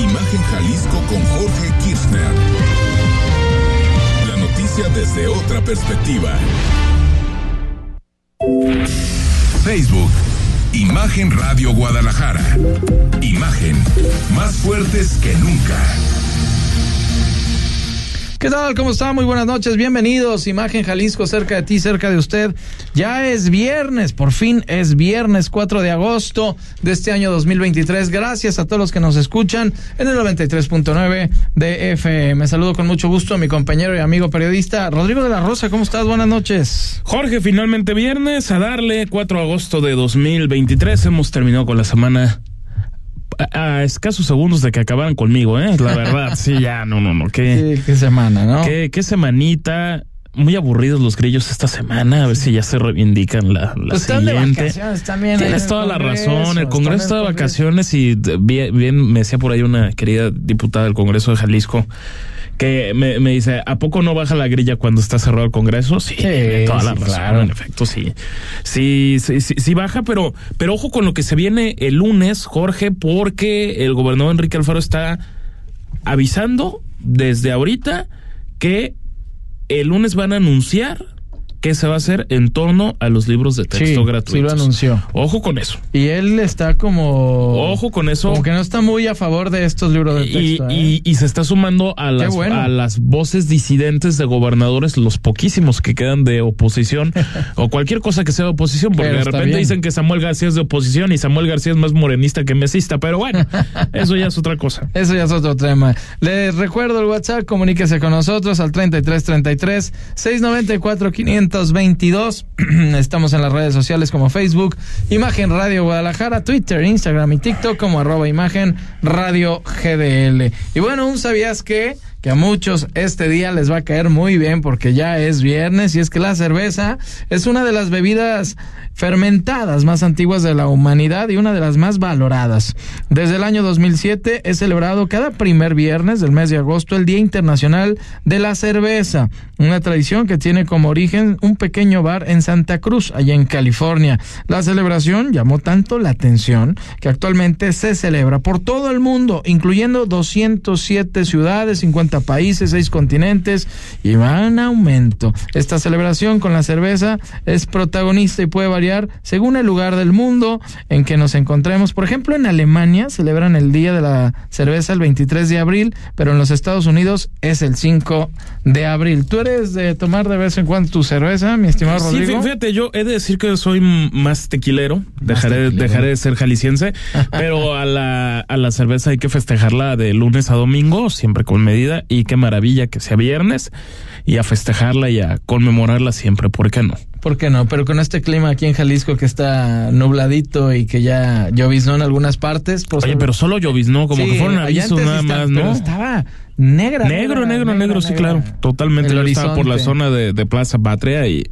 Imagen Jalisco con Jorge Kirchner. La noticia desde otra perspectiva. Facebook. Imagen Radio Guadalajara. Imagen. Más fuertes que nunca. ¿Qué tal? ¿Cómo está? Muy buenas noches. Bienvenidos. Imagen Jalisco, cerca de ti, cerca de usted. Ya es viernes, por fin es viernes 4 de agosto de este año 2023. Gracias a todos los que nos escuchan en el 93.9 de FM. Saludo con mucho gusto a mi compañero y amigo periodista Rodrigo de la Rosa. ¿Cómo estás? Buenas noches. Jorge, finalmente viernes, a darle 4 de agosto de 2023. Hemos terminado con la semana a, escasos segundos de que acabaran conmigo, ¿eh? La verdad, sí, ya, no, no, no. Qué, sí, qué semana, ¿no? Qué, qué semanita. Muy aburridos los grillos esta semana, a ver si ya se reivindican la, la pues siguiente. también Tienes toda la razón, el Congreso está de vacaciones y bien, bien me decía por ahí una querida diputada del Congreso de Jalisco que me, me, dice, ¿a poco no baja la grilla cuando está cerrado el Congreso? Sí, toda la razón, claro. en efecto, sí. Sí, sí, sí, sí, baja, pero, pero ojo con lo que se viene el lunes, Jorge, porque el gobernador Enrique Alfaro está avisando desde ahorita que el lunes van a anunciar qué se va a hacer en torno a los libros de texto sí, gratuitos. Sí, lo anunció. Ojo con eso. Y él está como. Ojo con eso. Como que no está muy a favor de estos libros de texto. Y, ¿eh? y, y se está sumando a las, bueno. a las voces disidentes de gobernadores, los poquísimos que quedan de oposición, o cualquier cosa que sea de oposición, porque Pero de repente bien. dicen que Samuel García es de oposición y Samuel García es más morenista que mesista, pero bueno, eso ya es otra cosa. Eso ya es otro tema. Les recuerdo el WhatsApp, comuníquese con nosotros al 3333 694 522. Estamos en las redes sociales como Facebook, Imagen Radio Guadalajara, Twitter, Instagram y TikTok como arroba Imagen Radio GDL. Y bueno, un sabías que que a muchos este día les va a caer muy bien porque ya es viernes y es que la cerveza es una de las bebidas fermentadas más antiguas de la humanidad y una de las más valoradas. Desde el año 2007 es celebrado cada primer viernes del mes de agosto el Día Internacional de la Cerveza, una tradición que tiene como origen un pequeño bar en Santa Cruz, allá en California. La celebración llamó tanto la atención que actualmente se celebra por todo el mundo, incluyendo 207 ciudades, 50 países, 6 continentes y va en aumento. Esta celebración con la cerveza es protagonista y puede variar según el lugar del mundo en que nos encontremos. Por ejemplo, en Alemania celebran el Día de la Cerveza el 23 de abril, pero en los Estados Unidos es el 5 de abril. ¿Tú eres de tomar de vez en cuando tu cerveza, mi estimado Sí, Rodrigo? fíjate, yo he de decir que soy más tequilero, dejaré, tequilero. dejaré de ser jalisciense, pero a la, a la cerveza hay que festejarla de lunes a domingo, siempre con medida, y qué maravilla que sea viernes, y a festejarla y a conmemorarla siempre, ¿por qué no? ¿Por qué no? Pero con este clima aquí en Jalisco que está nubladito y que ya lloviznó en algunas partes. Pues, Oye, pero solo lloviznó, como Sí, que fueron avisos nada está- más, pero ¿no? estaba negra. Negro, negro, negro, sí, claro. Totalmente. El Yo estaba por la zona de, de Plaza Patria y, y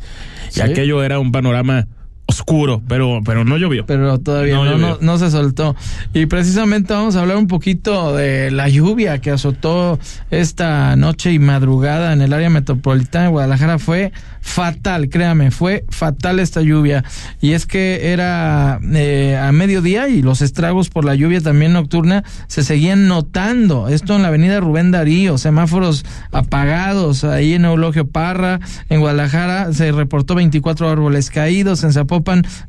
Sí. aquello era un panorama oscuro, pero, pero no llovió. Pero todavía No no, no, se soltó. Y precisamente vamos a hablar un poquito de la lluvia que azotó esta noche y madrugada en el área metropolitana de Guadalajara. Fue fatal, créame, fue fatal esta lluvia. Y es que era eh, a mediodía y los estragos por la lluvia también nocturna se seguían notando. Esto en la avenida Rubén Darío, semáforos apagados ahí en Eulogio Parra, en Guadalajara se reportó 24 árboles caídos, en Zapopan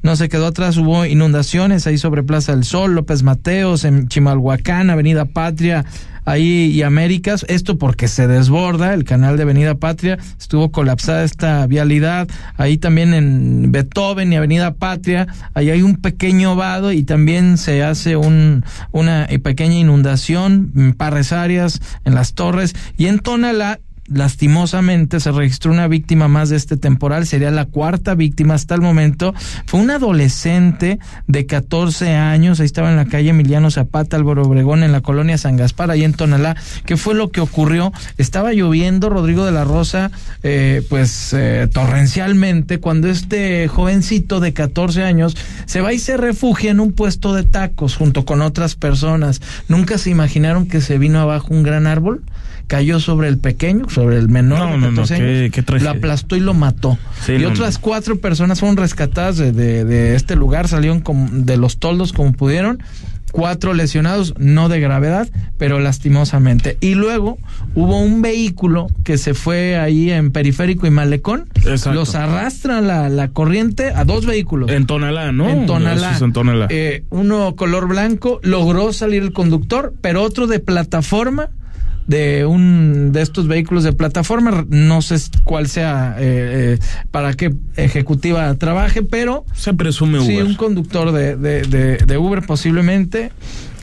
no se quedó atrás, hubo inundaciones ahí sobre Plaza del Sol, López Mateos, en Chimalhuacán, Avenida Patria, ahí y Américas, esto porque se desborda el canal de Avenida Patria, estuvo colapsada esta vialidad, ahí también en Beethoven y Avenida Patria, ahí hay un pequeño vado y también se hace un, una pequeña inundación, en Parres Arias, en las torres y en Tonalá lastimosamente se registró una víctima más de este temporal, sería la cuarta víctima hasta el momento. Fue un adolescente de 14 años, ahí estaba en la calle Emiliano Zapata, Álvaro Obregón, en la colonia San Gaspar, ahí en Tonalá. ¿Qué fue lo que ocurrió? Estaba lloviendo, Rodrigo de la Rosa, eh, pues eh, torrencialmente, cuando este jovencito de 14 años se va y se refugia en un puesto de tacos junto con otras personas. ¿Nunca se imaginaron que se vino abajo un gran árbol? Cayó sobre el pequeño, sobre el menor No, no, no, 14 qué- lo aplastó y lo mató. Sí, y no, otras cuatro personas fueron rescatadas de, de- de este lugar, salieron como- de los toldos como pudieron. Cuatro lesionados, no de gravedad, pero lastimosamente. Y luego hubo un vehículo que se fue ahí en Periférico y Malecón. Exacto. Los arrastra la, la corriente a dos vehículos. En Tonalá, ¿no? En Tonalá. Es en Tonalá. Eh, uno color blanco, logró salir el conductor, pero otro de plataforma, de un de estos vehículos de plataforma, no sé cuál sea, eh, eh, para qué ejecutiva trabaje, pero Se presume sí, Uber. un conductor de, de, de, de Uber posiblemente,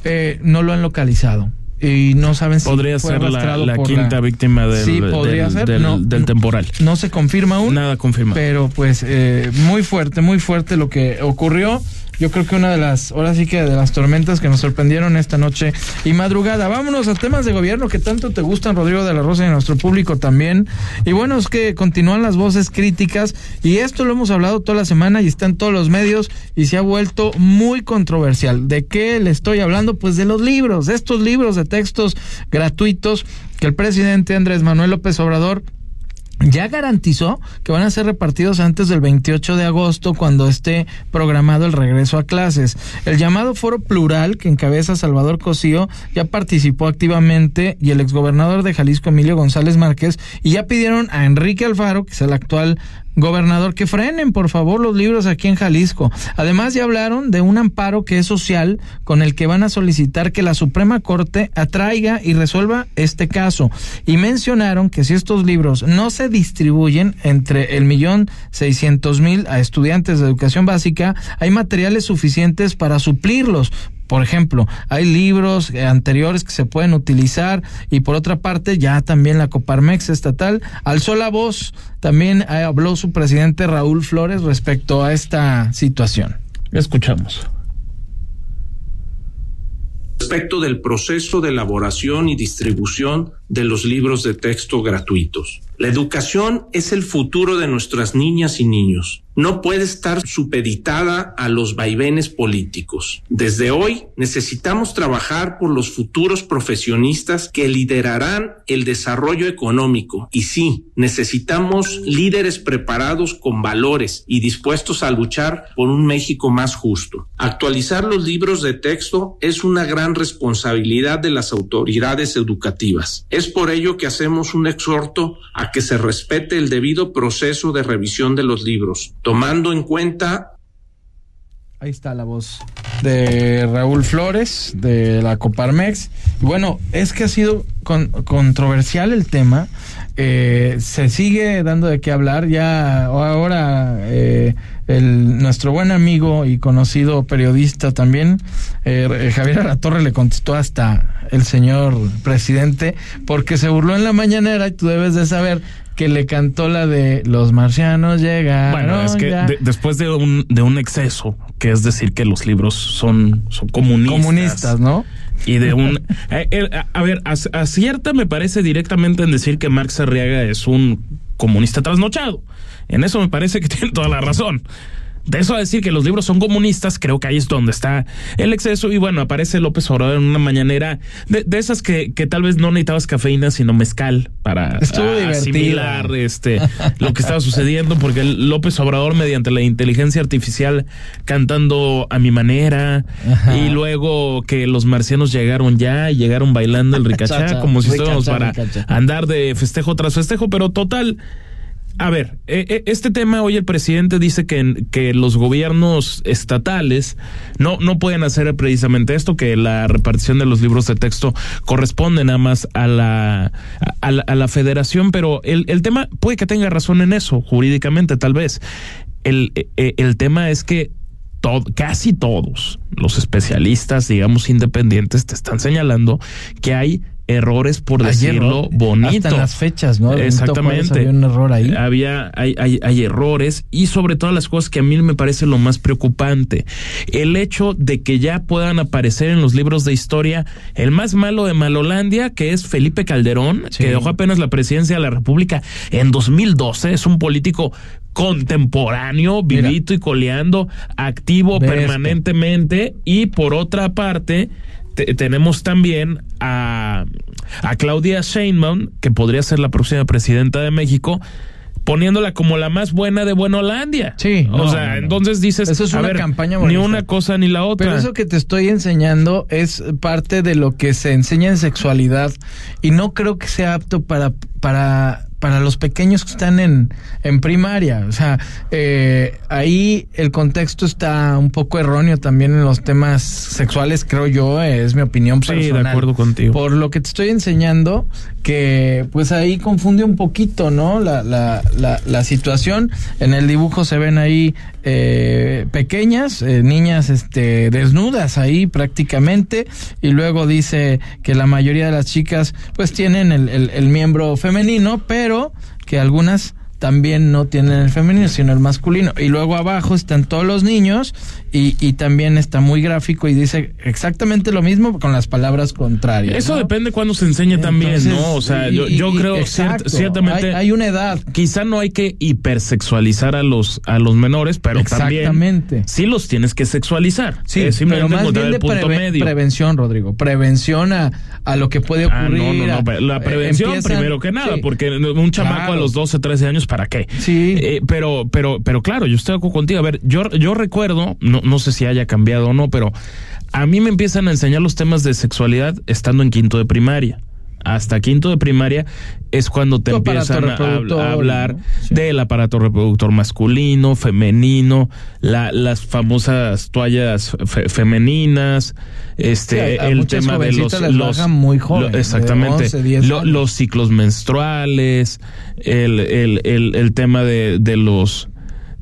eh, no lo han localizado. Y no saben si Podría fue ser la, quinta víctima del, Sí, podría del, ser. del- No, del temporal. No se confirma aún. Nada confirmado. Pero pues eh, muy fuerte, muy fuerte lo que ocurrió. Yo creo que una de las, ahora sí que de las tormentas que nos sorprendieron esta noche y madrugada. Vámonos a temas de gobierno que tanto te gustan, Rodrigo de la Rosa, y nuestro público también. Y bueno, es que continúan las voces críticas y esto lo hemos hablado toda la semana y está en todos los medios y se ha vuelto muy controversial. ¿De qué le estoy hablando? Pues de los libros, de estos libros de textos gratuitos que el presidente Andrés Manuel López Obrador ya garantizó que van a ser repartidos antes del 28 de agosto cuando esté programado el regreso a clases. El llamado Foro Plural que encabeza Salvador Cosío ya participó activamente y el exgobernador de Jalisco Emilio González Márquez y ya pidieron a Enrique Alfaro, que es el actual gobernador, que frenen por favor los libros aquí en Jalisco. Además ya hablaron de un amparo que es social con el que van a solicitar que la Suprema Corte atraiga y resuelva este caso. Y mencionaron que si estos libros no se distribuyen entre el millón seiscientos mil a estudiantes de educación básica, hay materiales suficientes para suplirlos. Por ejemplo, hay libros eh, anteriores que se pueden utilizar y por otra parte ya también la Coparmex estatal alzó la voz, también eh, habló su presidente Raúl Flores respecto a esta situación. Escuchamos. respecto del proceso de elaboración y distribución de los libros de texto gratuitos. La educación es el futuro de nuestras niñas y niños. No puede estar supeditada a los vaivenes políticos. Desde hoy necesitamos trabajar por los futuros profesionistas que liderarán el desarrollo económico. Y sí, necesitamos líderes preparados con valores y dispuestos a luchar por un México más justo. Actualizar los libros de texto es una gran responsabilidad de las autoridades educativas. Por ello que hacemos un exhorto a que se respete el debido proceso de revisión de los libros, tomando en cuenta Ahí está la voz de Raúl Flores, de la Coparmex. Bueno, es que ha sido con- controversial el tema. Eh, se sigue dando de qué hablar. Ya ahora eh, el, nuestro buen amigo y conocido periodista también, eh, Javier Aratorre, le contestó hasta el señor presidente porque se burló en la mañanera y tú debes de saber que le cantó la de los marcianos llegaron. Bueno, es que ya". de- después de un, de un exceso, que es decir que los libros son, son comunistas. comunistas, ¿no? Y de un... eh, eh, a, a ver, ac- acierta me parece directamente en decir que Marx Arriaga es un comunista trasnochado. En eso me parece que tiene toda la razón. De eso a decir que los libros son comunistas, creo que ahí es donde está el exceso. Y bueno, aparece López Obrador en una mañanera de, de esas que, que tal vez no necesitabas cafeína, sino mezcal para a- asimilar este, lo que estaba sucediendo, porque López Obrador, mediante la inteligencia artificial, cantando a mi manera, Ajá. y luego que los marcianos llegaron ya y llegaron bailando el ricachá, como si estuviéramos para ricachá. andar de festejo tras festejo, pero total. A ver, eh, eh, este tema hoy el presidente dice que, que los gobiernos estatales no, no pueden hacer precisamente esto, que la repartición de los libros de texto corresponde nada más a la, a, la, a la federación, pero el, el tema puede que tenga razón en eso, jurídicamente tal vez. El, eh, el tema es que casi todos los especialistas, digamos, independientes, te están señalando que hay errores, por decirlo bonito. Hasta en las fechas, ¿no? Exactamente. Había un error ahí. Había, hay, hay, hay errores y sobre todas las cosas que a mí me parece lo más preocupante. El hecho de que ya puedan aparecer en los libros de historia el más malo de Malolandia, que es Felipe Calderón, Sí. que dejó apenas la presidencia de la República en 2012. Es un político contemporáneo, Mira. vivito y coleando, activo permanentemente. Y por otra parte, te- tenemos también a, a Claudia Sheinbaum, que podría ser la próxima presidenta de México, poniéndola como la más buena de Buenolandia. Sí. O sea, entonces dices, eso es una campaña ni una cosa ni la otra. Pero eso que te estoy enseñando es parte de lo que se enseña en sexualidad y no creo que sea apto para para para los pequeños que están en, en primaria. O sea, eh, ahí el contexto está un poco erróneo también en los temas sexuales, creo yo, es mi opinión personal. Sí, de acuerdo contigo. Por lo que te estoy enseñando, que pues ahí confunde un poquito, ¿no? La, la, la, la situación. En el dibujo se ven ahí eh, pequeñas, eh, niñas este, desnudas ahí prácticamente, y luego dice que la mayoría de las chicas pues tienen el, el, el miembro femenino, pero que algunas también no tienen el femenino, sino el masculino. Y luego abajo están todos los niños y, y también está muy gráfico y dice exactamente lo mismo con las palabras contrarias. Eso ¿no? depende cuando se enseña también, ¿no? O sea, y- yo, yo y- creo exacto. ciert- ciertamente Hay, hay una edad. quizá no hay que hipersexualizar a los a los menores, pero también Exactamente. sí los tienes que sexualizar. Sí, Es pero más bien de el punto preve- medio. prevención, Rodrigo. Prevención a, a lo que puede Ah, ocurrir. no, no, no, pero La eh, prevención empiezan- primero que nada, sí. porque un chamaco Claro. a los 12, 13 años, ¿para qué? Sí. Eh, pero, pero, pero claro, yo estoy contigo. A ver, yo, yo recuerdo, no, no sé si haya cambiado o no, pero a mí me empiezan a enseñar los temas de sexualidad estando en quinto de primaria. Hasta quinto de primaria es cuando te empiezan a, hablar ¿no? Sí. del aparato reproductor masculino, femenino, la, las famosas toallas fe- femeninas, este, Sí, a- a el tema de los, los muy jóvenes, de exactamente, 11, 10 Lo- los ciclos menstruales, el, el, el, el tema de, de los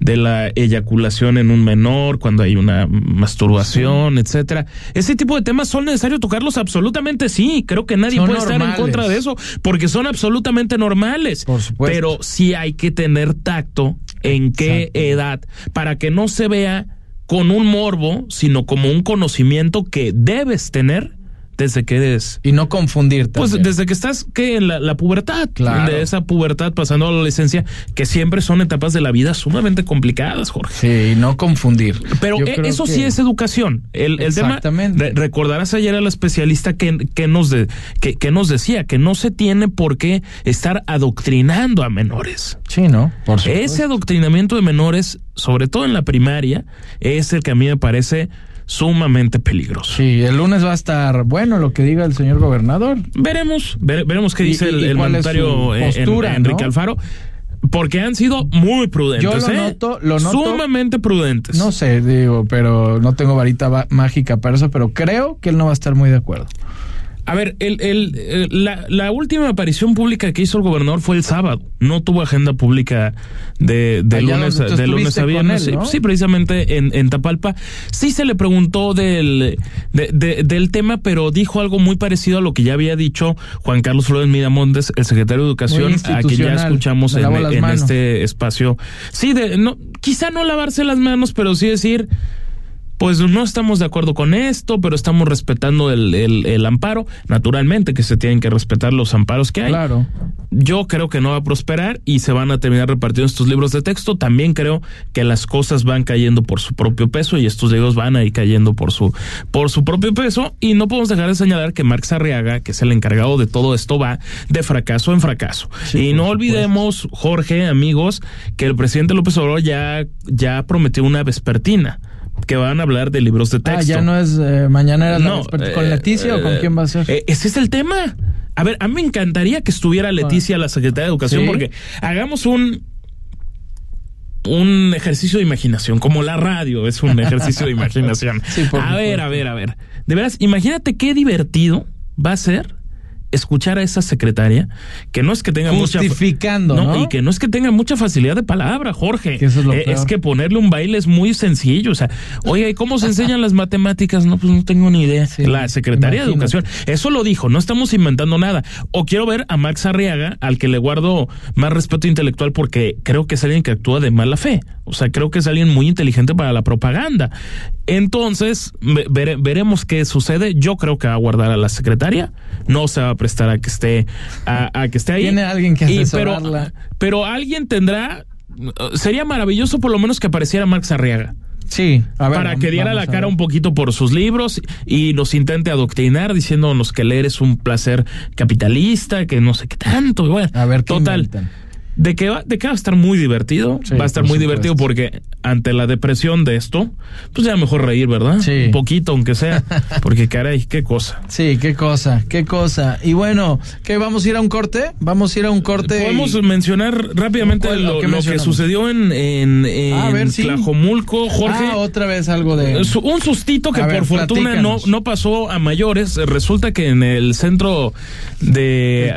de la eyaculación en un menor cuando hay una masturbación, etcétera. Ese tipo de temas son necesarios tocarlos absolutamente sí. Creo que nadie Son puede estar en contra de eso porque son absolutamente normales. Por supuesto. Pero sí hay que tener tacto en qué Exacto. edad para que no se vea con un morbo, sino como un conocimiento que debes tener desde que eres Y no confundir pues también. desde que estás que en la, la pubertad, Claro. de esa pubertad pasando a la adolescencia, que siempre son etapas de la vida sumamente complicadas, Jorge. Sí, y no confundir. Pero e- creo eso que- sí es educación. El, el tema, re- recordarás ayer a la especialista que, que nos de- que, que nos decía que no se tiene por qué estar adoctrinando a menores. Sí, ¿no? Por supuesto. Ese adoctrinamiento de menores, sobre todo en la primaria, es el que a mí me parece sumamente peligroso. Sí, el lunes va a estar bueno lo que diga el señor gobernador. Veremos, vere- veremos qué dice y- el, el mandatario eh, en- postura, Enrique ¿no? Alfaro, porque han sido muy prudentes. Yo lo ¿eh? noto, lo noto. Sumamente prudentes. No sé, digo, pero no tengo varita va- mágica para eso, pero creo que él no va a estar muy de acuerdo. A ver, el, el, el- la, la última aparición pública que hizo el gobernador fue el sábado. No tuvo agenda pública de, de Allá lunes, de lunes a viernes. él, ¿no? sí, precisamente en, en Tapalpa. Sí se le preguntó del, de- de- del tema, pero dijo algo muy parecido a lo que ya había dicho Juan Carlos Flores Miramontes, el secretario de Educación, a quien ya escuchamos en, las en este espacio. Sí, de, no, quizá no lavarse las manos, pero sí decir pues no estamos de acuerdo con esto, pero estamos respetando el, el, el amparo. Naturalmente que se tienen que respetar los amparos que hay. Claro. Yo creo que no va a prosperar y se van a terminar repartiendo estos libros de texto. También creo que las cosas van cayendo por su propio peso y estos libros van a ir cayendo por su, por su propio peso. Y no podemos dejar de señalar que Marx Arriaga, que es el encargado de todo esto, va de fracaso en fracaso. Sí, y no olvidemos, Jorge, amigos, que el presidente López Obrador ya, ya prometió una vespertina que van a hablar de libros de texto. Ah, ya no es eh, mañana era la vespertina. ¿Con eh, Leticia o con eh, quién va a ser? eh, ese es el tema. A ver, a mí me encantaría que estuviera Leticia, la secretaria de Educación, ¿Sí? porque hagamos un un ejercicio de imaginación, como la radio es un ejercicio de imaginación. Sí, a ver, a ver, a ver. De veras, imagínate qué divertido va a ser escuchar a esa secretaria que no es que tenga mucha Justificando, ¿no? y que no es que tenga mucha facilidad de palabra, Jorge. Que eso es lo Eh, peor. es que ponerle un baile es muy sencillo. O sea, oye, ¿y cómo se enseñan las matemáticas? No, pues no tengo ni idea. Sí, la secretaria de. Educación. Eso lo dijo, no estamos inventando nada. O quiero ver a Max Arriaga, al que le guardo más respeto intelectual porque creo que es alguien que actúa de mala fe. O sea, creo que es alguien muy inteligente para la propaganda. Entonces, ve- vere- veremos qué sucede. Yo creo que va a guardar a la secretaria. No se va a prestar a que esté, a, a que esté ahí. Tiene alguien que Y- pero, asesorarla. pero alguien tendrá. Sería maravilloso por lo menos que apareciera Marx Arriaga. Sí, para que diera la cara un poquito por sus libros y nos intente adoctrinar diciéndonos que leer es un placer capitalista, que no sé qué tanto. Bueno, a ver, total. De que, va, de que va a estar muy divertido. va a estar muy divertido porque ante la depresión de esto, pues ya mejor reír, ¿verdad? Sí. Un poquito, aunque sea. Porque caray, qué cosa. Sí, qué cosa, qué cosa. Y bueno, ¿qué vamos a ir a un corte? Vamos a ir a un corte. Podemos mencionar rápidamente lo, que sucedió en, en, en Tlajomulco, Jorge. Ah, otra vez algo de. Un sustito que por fortuna no, no pasó a mayores. Resulta que en el centro de.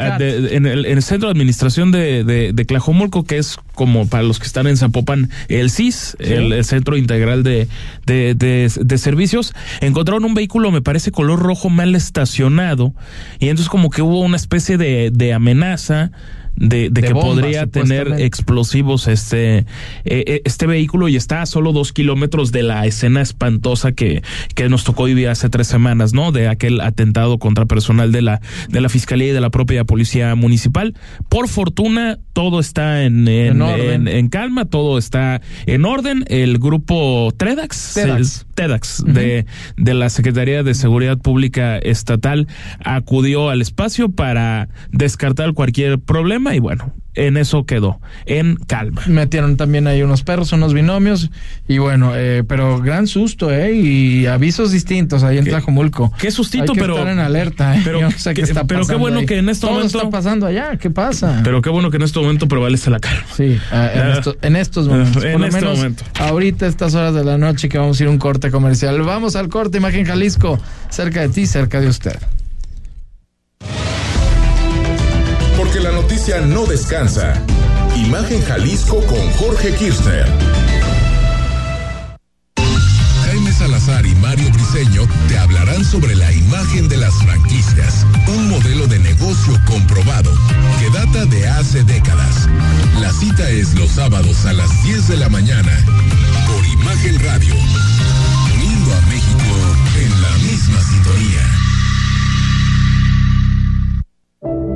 en, el, centro de administración de, de, de Tlajomulco, que es como para los que están en Zapopan, el CIS, el, Centro Integral de, de, de, Servicios, encontraron un vehículo, me parece, color rojo mal estacionado, y entonces como que hubo una especie de, de amenaza de, de, que podría tener explosivos este, eh, eh, este vehículo y está a solo dos kilómetros de la escena espantosa que, que nos tocó vivir hace tres semanas, ¿no? De aquel atentado contra personal de la, de la Fiscalía y de la propia Policía Municipal. Por fortuna, todo está en, en, en, calma, todo está en orden. El grupo TEDx, TEDx, de, de la Secretaría de Seguridad Pública Estatal acudió al espacio para descartar cualquier problema y bueno, en eso quedó, en calma. Metieron también ahí unos perros, unos binomios y bueno, eh, pero gran susto, ¿eh? Y avisos distintos ahí en Tlajomulco. Qué sustito, pero. Estar en alerta, ¿eh? Pero, qué, está pero qué bueno que en este momento. está pasando allá? ¿Qué pasa? Pero qué bueno que en este momento prevalece la calma. Sí, ah, en, estos momentos. En este momento. Ahorita, estas horas de la noche que vamos a ir a un corte comercial. Vamos al corte, Imagen Jalisco, cerca de ti, cerca de usted. No descansa. Imagen Jalisco con Jorge Kirchner. Jaime Salazar y Mario Briceño te hablarán sobre la imagen de las franquicias, un modelo de negocio comprobado que data de hace décadas. La cita es los sábados a las 10 de la mañana por Imagen Radio, uniendo a México en la misma sintonía.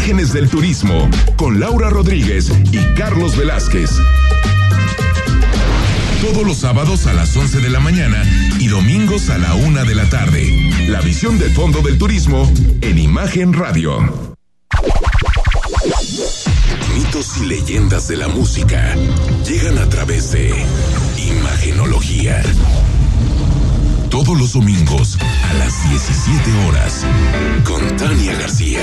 Imágenes del Turismo con Laura Rodríguez y Carlos Velázquez. Todos los sábados a las 11 de la mañana y domingos a la 1 de la tarde. La visión de fondo del turismo en Imagen Radio. Mitos y leyendas de la música llegan a través de Imagenología todos los domingos a las 17 horas con Tania García.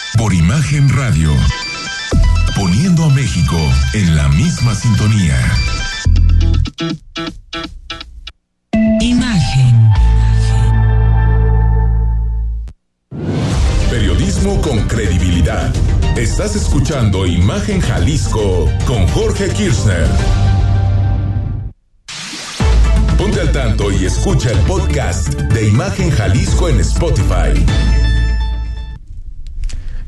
por Imagen Radio. Poniendo a México en la misma sintonía. Imagen. Periodismo con credibilidad. Estás escuchando Imagen Jalisco con Jorge Kirchner. Ponte al tanto y escucha el podcast de Imagen Jalisco en Spotify.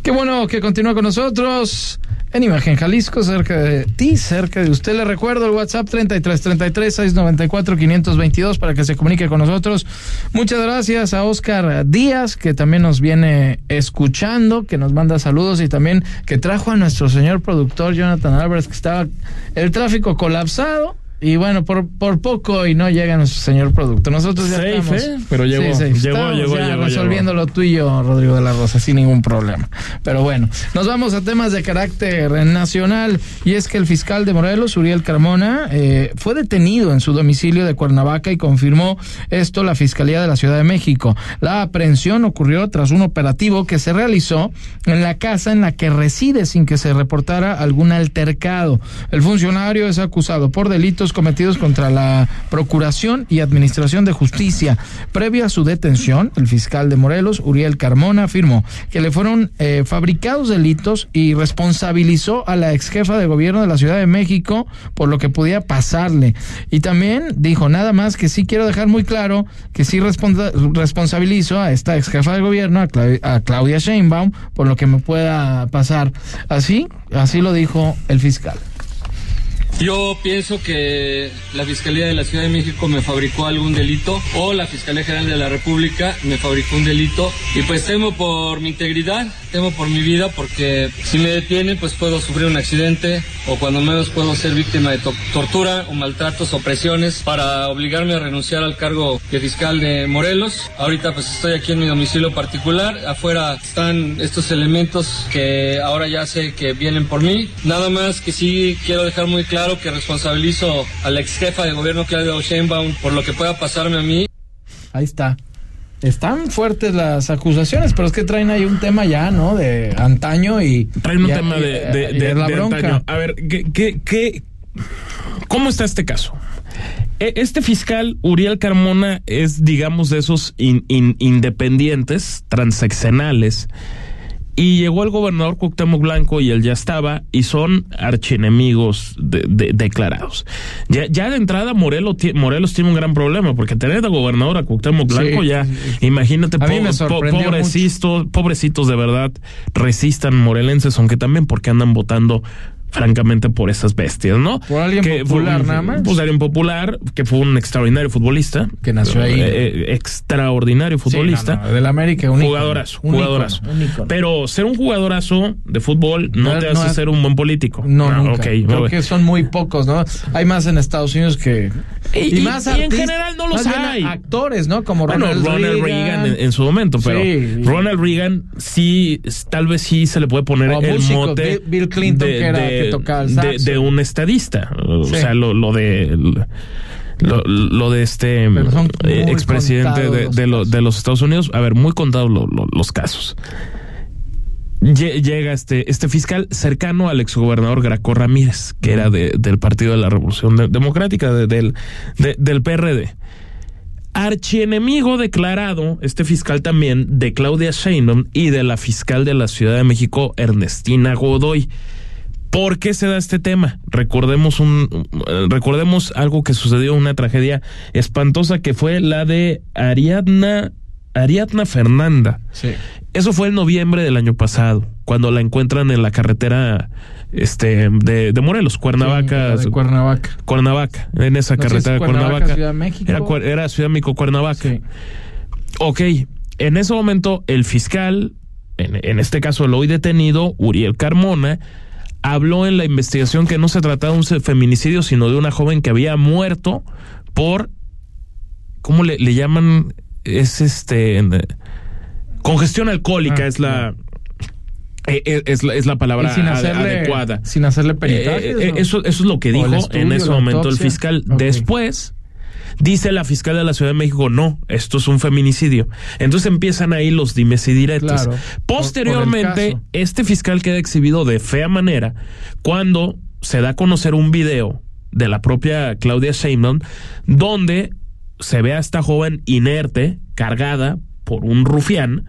Qué bueno que continúa con nosotros en Imagen Jalisco, cerca de ti, cerca de usted. Le recuerdo el WhatsApp 3333 694 522 para que se comunique con nosotros. Muchas gracias a Oscar Díaz, que también nos viene escuchando, que nos manda saludos y también que trajo a nuestro señor productor Jonathan Álvarez, que estaba el tráfico colapsado y bueno, por, por poco y no llega nuestro señor productor. Nosotros ya estamos. ¿eh? Pero llegó, llegó, llegó, ya resolviendo lo tuyo, Rodrigo de la Rosa, sin ningún problema. Pero bueno, nos vamos a temas de carácter nacional. Y es que el fiscal de Morelos, Uriel Carmona, eh, fue detenido en su domicilio de Cuernavaca y confirmó esto la Fiscalía de la Ciudad de México. La aprehensión ocurrió tras un operativo que se realizó en la casa en la que reside sin que se reportara algún altercado. El funcionario es acusado por delitos cometidos contra la Procuración y Administración de Justicia. Previo a su detención, el fiscal de Morelos, Uriel Carmona, afirmó que le fueron eh, fabricados delitos y responsabilizó a la ex jefa de gobierno de la Ciudad de México por lo que podía pasarle. Y también dijo nada más que sí quiero dejar muy claro que sí responsabilizo a esta ex jefa de gobierno, a, a Claudia Sheinbaum, por lo que me pueda pasar. Así, así lo dijo el fiscal. Yo pienso que la Fiscalía de la Ciudad de México me fabricó algún delito o la Fiscalía General de la República me fabricó un delito y pues temo por mi integridad, temo por mi vida porque si me detienen pues puedo sufrir un accidente o cuando menos puedo ser víctima de tortura o maltratos o presiones para obligarme a renunciar al cargo de fiscal de Morelos. Ahorita pues estoy aquí en mi domicilio particular, afuera están estos elementos que ahora ya sé que vienen por mí. Nada más que sí quiero dejar muy claro claro que responsabilizo a la ex jefa de gobierno Claudia Sheinbaum por lo que pueda pasarme a mí. Ahí está. Están fuertes las acusaciones, pero es que traen ahí un tema ya, ¿no? De antaño y. Traen un tema de, la bronca. Antaño. A ver, ¿qué, qué, cómo está este caso? E, este fiscal, Uriel Carmona, es, digamos, de esos independientes, transeccionales, y llegó el gobernador Cuauhtémoc Blanco y él ya estaba y son archienemigos declarados. Ya, ya, de entrada Morelos, Morelos tiene un gran problema porque tener de gobernador a Cuauhtémoc Blanco ya, imagínate, pobrecitos, pobrecitos de verdad, resistan morelenses, aunque también porque andan votando francamente por esas bestias, ¿no? Por alguien popular nada más. Pues alguien popular, que fue un extraordinario futbolista. Que nació ahí. Eh, eh, extraordinario futbolista. Sí, del América, un jugadorazo, jugadorazo. Pero ser un jugadorazo de fútbol no, te hace ser un buen político. No, no nunca. Creo que son muy pocos, ¿no? Hay más en Estados Unidos que... Y, más y en general no los hay. actores, ¿no? Como Ronald, Reagan, en, su momento, pero Ronald Reagan sí, tal vez sí se le puede poner el mote... Bill Clinton, que era de, un estadista. O sea, lo, lo de. Lo, de este eh, expresidente de, de, los Estados Unidos, a ver, muy contados los casos. Llega este, este fiscal cercano al exgobernador Graco Ramírez, que era del Partido de la Revolución Democrática, del, del PRD. Archienemigo declarado, este fiscal también, de Claudia Sheinbaum y de la fiscal de la Ciudad de México, Ernestina Godoy. ¿Por qué se da este tema? Recordemos un recordemos algo que sucedió, una tragedia espantosa que fue la de Ariadna Ariadna Fernanda. Sí. Eso fue en noviembre del año pasado, cuando la encuentran en la carretera este de, Morelos, Cuernavaca, Cuernavaca. Cuernavaca, en esa carretera de Cuernavaca. Ciudad México. Era, Ciudad México, Cuernavaca. Sí. Ok, en ese momento el fiscal, en, en este caso el hoy detenido, Uriel Carmona, habló en la investigación que no se trataba de un feminicidio, sino de una joven que había muerto por, ¿cómo le, llaman? Es este, congestión alcohólica, ah, es la... Eh, eh, es, la, es la palabra adecuada. Sin hacerle peritaje. Eh, eso, eso es lo que dijo en ese momento el fiscal. Después, Dice la fiscal de la Ciudad de México, no, esto es un feminicidio. Entonces empiezan ahí los dimes y diretes. Posteriormente, este fiscal queda exhibido de fea manera cuando se da a conocer un video de la propia Claudia Sheinbaum donde se ve a esta joven inerte, cargada por un rufián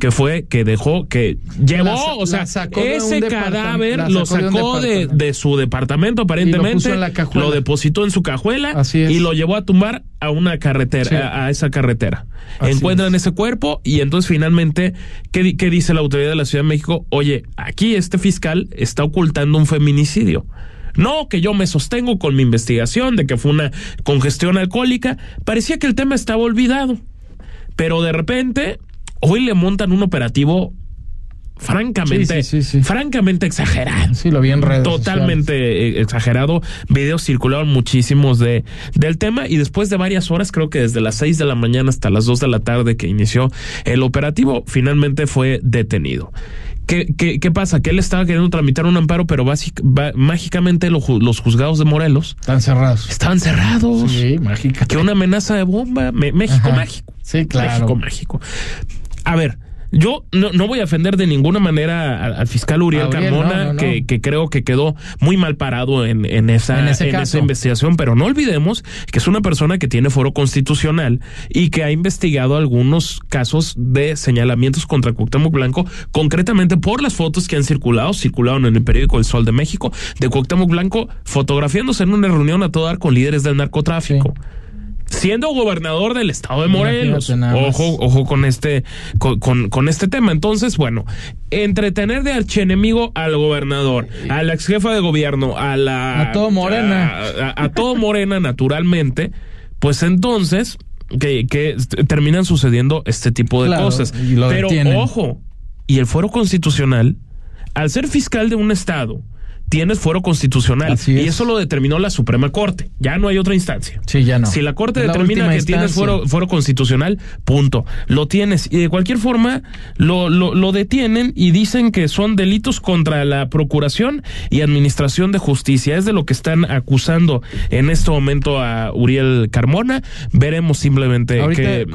que fue que dejó, que llevó, o sea, ese cadáver lo sacó de, de, su departamento aparentemente, lo, depositó en su cajuela y lo llevó a tumbar a una carretera, a, esa carretera. Encuentran ese cuerpo y entonces finalmente, ¿qué, ¿qué dice la autoridad de la Ciudad de México? Oye, aquí este fiscal está ocultando un feminicidio. No, que yo me sostengo con mi investigación de que fue una congestión alcohólica. Parecía que el tema estaba olvidado. Pero de repente, hoy le montan un operativo francamente, francamente exagerado. Sí, lo vi en redes Totalmente eh, exagerado. Videos circularon muchísimos de, del tema y después de varias horas, creo que desde las 6 de la mañana hasta las 2 de la tarde que inició el operativo, finalmente fue detenido. ¿Qué, qué, qué pasa? Que él estaba queriendo tramitar un amparo, pero mágicamente los juzgados de Morelos... Están cerrados. Estaban cerrados. Sí, mágica. Que una amenaza de bomba. México mágico. Sí, claro. México mágico. A ver, yo no, no, voy a ofender de ninguna manera al, fiscal Uriel, Carmona, Que, que, creo que quedó muy mal parado en, en, esa, en, esa investigación, pero no olvidemos que es una persona que tiene foro constitucional y que ha investigado algunos casos de señalamientos contra Cuauhtémoc Blanco, concretamente por las fotos que han circulado, circularon en el periódico El Sol de México, de Cuauhtémoc Blanco fotografiándose en una reunión a todo dar con líderes del narcotráfico siendo gobernador del estado de Morelos. Ojo, ojo con este, con, con, este tema. Entonces, bueno, entretener de archienemigo al gobernador, a la ex jefa de gobierno, a la. A todo Morena. A, todo Morena, naturalmente, pues entonces. Que, que terminan sucediendo este tipo de cosas. Pero ojo, y el fuero constitucional, al ser fiscal de un estado, tienes fuero constitucional. y eso lo determinó la Suprema Corte. Ya no hay otra instancia. Sí, ya no. Si la Corte determina que tienes fuero, fuero, constitucional, punto. Lo tienes. Y de cualquier forma, lo, lo, lo, detienen y dicen que son delitos contra la Procuración y Administración de Justicia. Es de lo que están acusando en este momento a Uriel Carmona. Veremos simplemente qué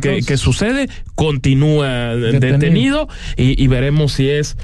que, que, sucede. Continúa detenido, y, y veremos si es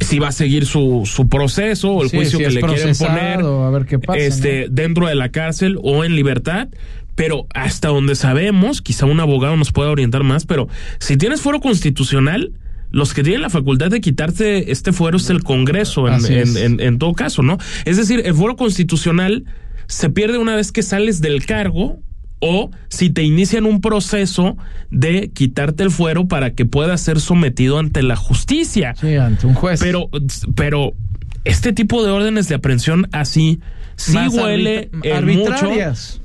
si va a seguir su, su proceso o el juicio que le quieren poner a ver qué pasa, este, dentro de la cárcel o en libertad. Pero hasta donde sabemos, quizá un abogado nos pueda orientar más, pero si tienes fuero constitucional, los que tienen la facultad de quitarte este fuero es el Congreso en, en, en, todo caso, ¿no? Es decir, el fuero constitucional se pierde una vez que sales del cargo o si te inician un proceso de quitarte el fuero para que puedas ser sometido ante la justicia. Sí, ante un juez. Pero, pero este tipo de órdenes de aprehensión así sí huele mucho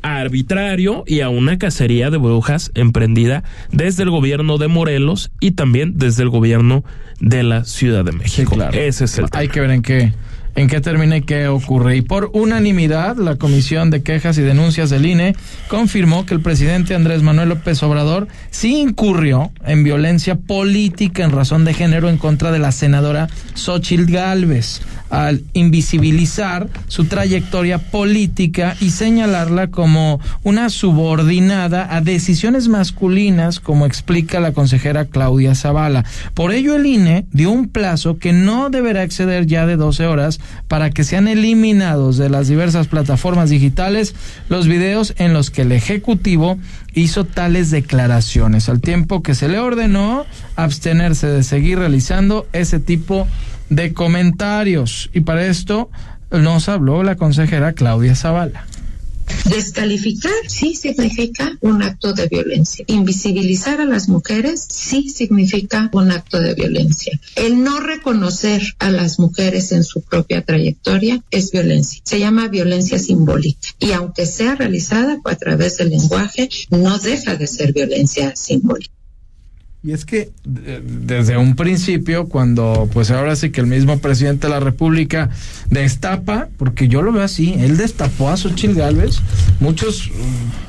a arbitrario y a una cacería de brujas emprendida desde el gobierno de Morelos y también desde el gobierno de la Ciudad de México. claro. Ese es el Hay que ver en qué en qué termina y qué ocurre. Y por unanimidad, la Comisión de Quejas y Denuncias del INE confirmó que el presidente Andrés Manuel López Obrador sí incurrió en violencia política en razón de género en contra de la senadora Xochitl Gálvez al invisibilizar su trayectoria política y señalarla como una subordinada a decisiones masculinas, como explica la consejera Claudia Zavala. Por ello, el INE dio un plazo que no deberá exceder ya de 12 horas para que sean eliminados de las diversas plataformas digitales los videos en los que el Ejecutivo hizo tales declaraciones, al tiempo que se le ordenó abstenerse de seguir realizando ese tipo de de comentarios. Y para esto nos habló la consejera Claudia Zavala. Descalificar sí significa un acto de violencia. Invisibilizar a las mujeres sí significa un acto de violencia. El no reconocer a las mujeres en su propia trayectoria es violencia. Se llama violencia simbólica. Y aunque sea realizada a través del lenguaje, no deja de ser violencia simbólica. Y es que desde un principio, cuando pues ahora sí que el mismo presidente de la República destapa, porque yo lo veo así, él destapó a Xochitl Galvez, muchos,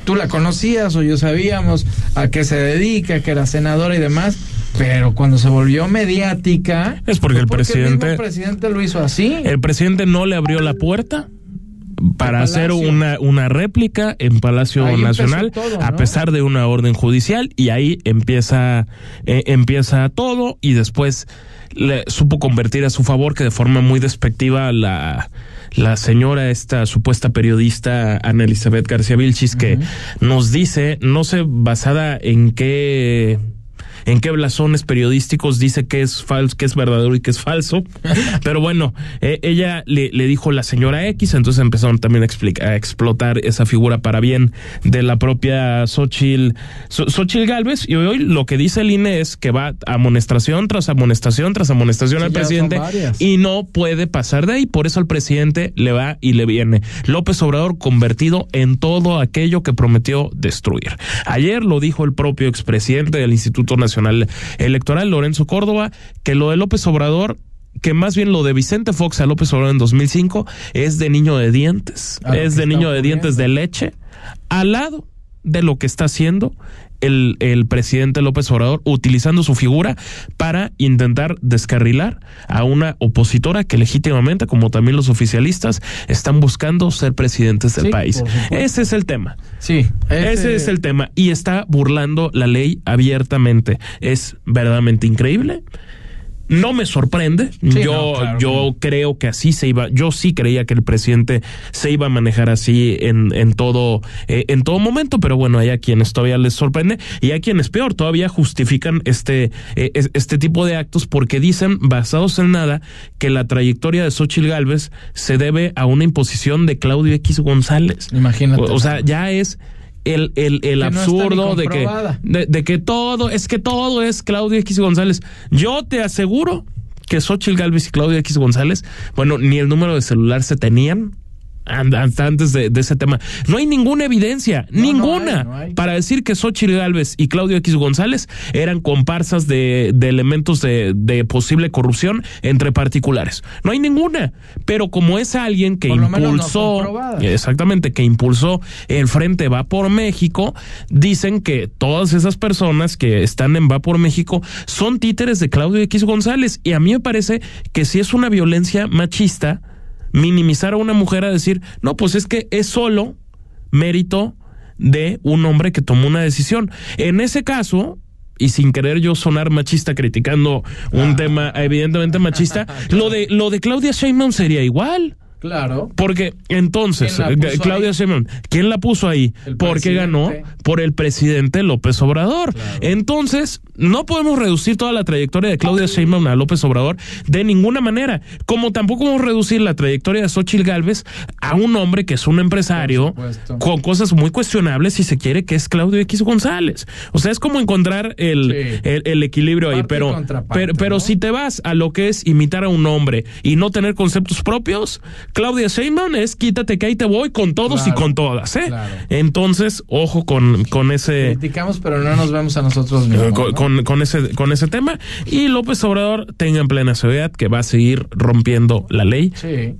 tú la conocías o yo sabíamos a qué se dedica, que era senadora y demás, pero cuando se volvió mediática... Es porque, el presidente... El presidente lo hizo así. El presidente no le abrió la puerta para hacer una, una réplica en Palacio Nacional, a pesar de una orden judicial, y ahí empieza, eh, empieza todo, y después le supo convertir a su favor que de forma muy despectiva la, la señora, esta supuesta periodista Ana Elizabeth García Vilchis, que nos dice, no sé basada en qué en qué blasones periodísticos dice que es falso, que es verdadero y que es falso. Pero bueno, eh, ella le, le, dijo la señora X, entonces empezaron también a, explotar esa figura para bien de la propia Xochitl, Xochitl Galvez. Y hoy lo que dice el INE es que va amonestación tras amonestación tras amonestación al presidente y no puede pasar de ahí. Por eso al presidente le va y le viene. López Obrador convertido en todo aquello que prometió destruir. Ayer lo dijo el propio expresidente del Instituto Nacional Electoral, Lorenzo Córdoba, que lo de López Obrador que más bien lo de Vicente Fox a López Obrador en 2005 es de niño de dientes, es de niño de dientes de leche, al lado de lo que está haciendo el, el, presidente López Obrador utilizando su figura para intentar descarrilar a una opositora que legítimamente, como también los oficialistas, están buscando ser presidentes del país. Ese es el tema. Sí. Ese... es el tema. Y está burlando la ley abiertamente. Es verdaderamente increíble. No me sorprende. yo, yo creo que así se iba. Yo sí creía que el presidente se iba a manejar así en, en todo, eh, en todo momento, pero bueno, hay a quienes todavía les sorprende y hay quienes peor, todavía justifican este, eh, este tipo de actos porque dicen, basados en nada, que la trayectoria de Xochitl Gálvez se debe a una imposición de Claudio X González. Imagínate. O, sea, ya es el, el, el absurdo de que, de, que todo, es que todo es Claudio X González. Yo te aseguro que Xochitl Galvez y Claudio X González, bueno, ni el número de celular se tenían antes de, ese tema. No hay ninguna evidencia, ninguna, para decir que Xochitl Gálvez y Claudio X González eran comparsas de, elementos de, posible corrupción entre particulares. No hay ninguna. Pero como es alguien que impulsó, exactamente, que impulsó el Frente Va por México, dicen que todas esas personas que están en Va por México son títeres de Claudio X González. Y a mí me parece que si es una violencia machista, minimizar a una mujer a decir, no, pues es que es solo mérito de un hombre que tomó una decisión. En ese caso, y sin querer yo sonar machista criticando un ah. tema evidentemente machista, lo de lo de Claudia Sheinbaum sería igual. Claro. Porque entonces, eh, Claudia Sheinbaum, ¿quién la puso ahí? Porque ganó por el presidente López Obrador. Entonces, no podemos reducir toda la trayectoria de Claudia Sheinbaum a López Obrador de ninguna manera, como tampoco podemos reducir la trayectoria de Xochitl Galvez a un hombre que es un empresario con cosas muy cuestionables si se quiere que es Claudio X González. O sea, es como encontrar el, el, equilibrio ahí, pero, pero, pero si te vas a lo que es imitar a un hombre y no tener conceptos propios, Claudia Sheinbaum es quítate que ahí te voy con todos y con todas, ¿eh? Entonces, ojo con, con ese... Criticamos, pero no nos vemos a nosotros mismos con, ese, con ese tema. Y López Obrador tenga en plena seguridad que va a seguir rompiendo la ley.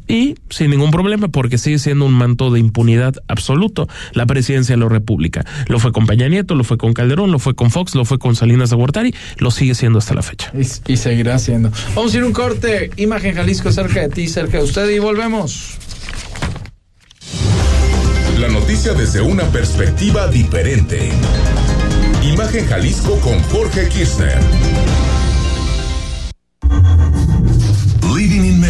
Y sin ningún problema, porque sigue siendo un manto de impunidad absoluto la presidencia de la República. Lo fue con Peña Nieto, lo fue con Calderón, lo fue con Fox, lo fue con Salinas de Gortari, lo sigue siendo hasta la fecha. Y, y seguirá siendo. Vamos a ir un corte. Imagen Jalisco cerca de ti, cerca de usted y volvemos. La noticia desde una perspectiva diferente. Imagen Jalisco con Jorge Kirchner.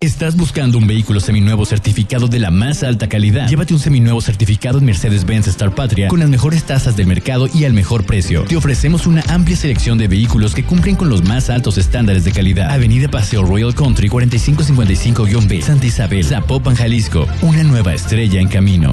¿Estás buscando un vehículo seminuevo certificado de la más alta calidad? Llévate un seminuevo certificado en Mercedes-Benz Star Patria con las mejores tasas del mercado y al mejor precio. Te ofrecemos una amplia selección de vehículos que cumplen con los más altos estándares de calidad. Avenida Paseo Royal Country 4555-B, Santa Isabel, Zapopan, Jalisco. Una nueva estrella en camino.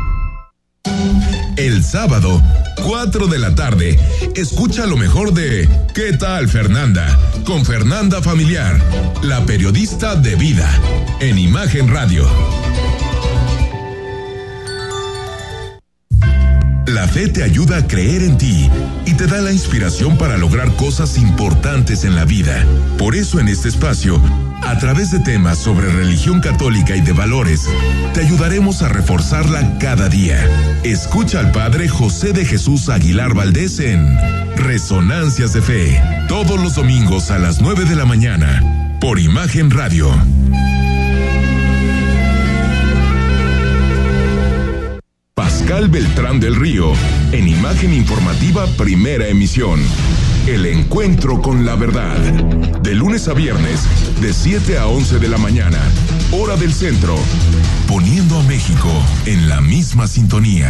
El sábado, 4 de la tarde, escucha lo mejor de ¿Qué tal Fernanda? Con Fernanda Familiar, la periodista de vida, en Imagen Radio. La fe te ayuda a creer en ti y te da la inspiración para lograr cosas importantes en la vida. Por eso en este espacio, a través de temas sobre religión católica y de valores, te ayudaremos a reforzarla cada día. Escucha al Padre José de Jesús Aguilar Valdés en Resonancias de Fe, todos los domingos a las 9 de la mañana, por Imagen Radio. Pascal Beltrán del Río, en Imagen Informativa Primera Emisión. El encuentro con la verdad. De lunes a viernes, de 7 a 11 de la mañana, hora del centro. Poniendo a México en la misma sintonía.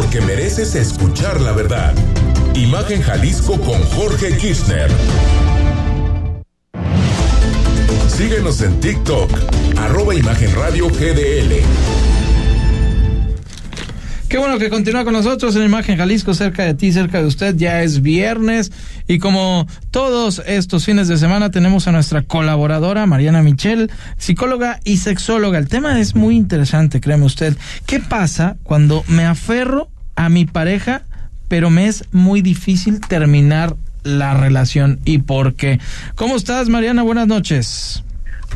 Porque mereces escuchar la verdad. Imagen Jalisco con Jorge Kirchner. Síguenos en TikTok, arroba Imagen Radio GDL. Qué bueno que continúa con nosotros en Imagen Jalisco, cerca de ti, cerca de usted. Ya es viernes y como todos estos fines de semana tenemos a nuestra colaboradora Mariana Michel, psicóloga y sexóloga. El tema es muy interesante, créeme usted. ¿Qué pasa cuando me aferro a mi pareja, pero me es muy difícil terminar la relación y por qué? ¿Cómo estás, Mariana? Buenas noches.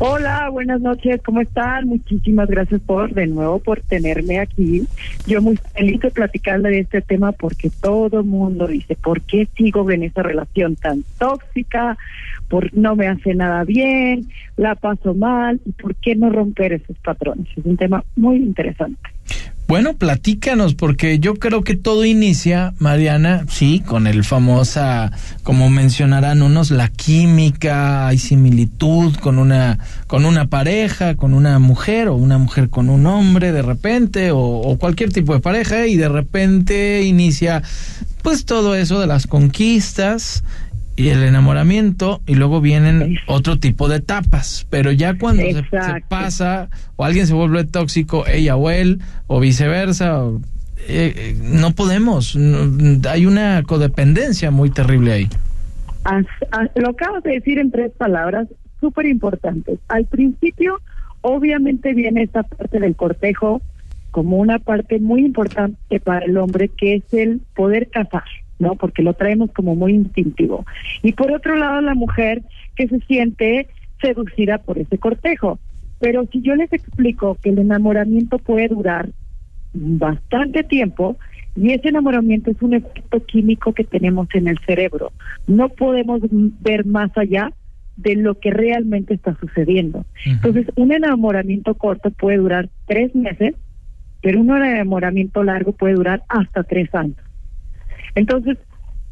Hola, buenas noches, ¿cómo están? Muchísimas gracias por de nuevo por tenerme aquí. Yo muy feliz de platicarle de este tema porque todo mundo dice, ¿por qué sigo en esa relación tan tóxica? Por no me hace nada bien, la paso mal, ¿y por qué no romper esos patrones? Es un tema muy interesante. Bueno, platícanos, porque yo creo que todo inicia, Mariana, sí, con el famosa, como mencionarán unos, la química, hay similitud con una, con una pareja, con una mujer, o una mujer con un hombre de repente, o, o cualquier tipo de pareja, y de repente inicia pues todo eso de las conquistas y el enamoramiento y luego vienen otro tipo de etapas, pero ya cuando se, se, pasa o alguien se vuelve tóxico, ella o él, o viceversa, o, eh, no podemos, no, hay una codependencia muy terrible ahí. As, as, lo acabas de decir en tres palabras súper importantes. Al principio, obviamente viene esta parte del cortejo como una parte muy importante para el hombre, que es el poder casar. ¿No? Porque lo traemos como muy instintivo. Y por otro lado, la mujer que se siente seducida por ese cortejo. Pero si yo les explico que el enamoramiento puede durar bastante tiempo, y ese enamoramiento es un efecto químico que tenemos en el cerebro, no podemos ver más allá de lo que realmente está sucediendo. Uh -huh. Entonces, un enamoramiento corto puede durar tres meses, pero un enamoramiento largo puede durar hasta tres años. Entonces,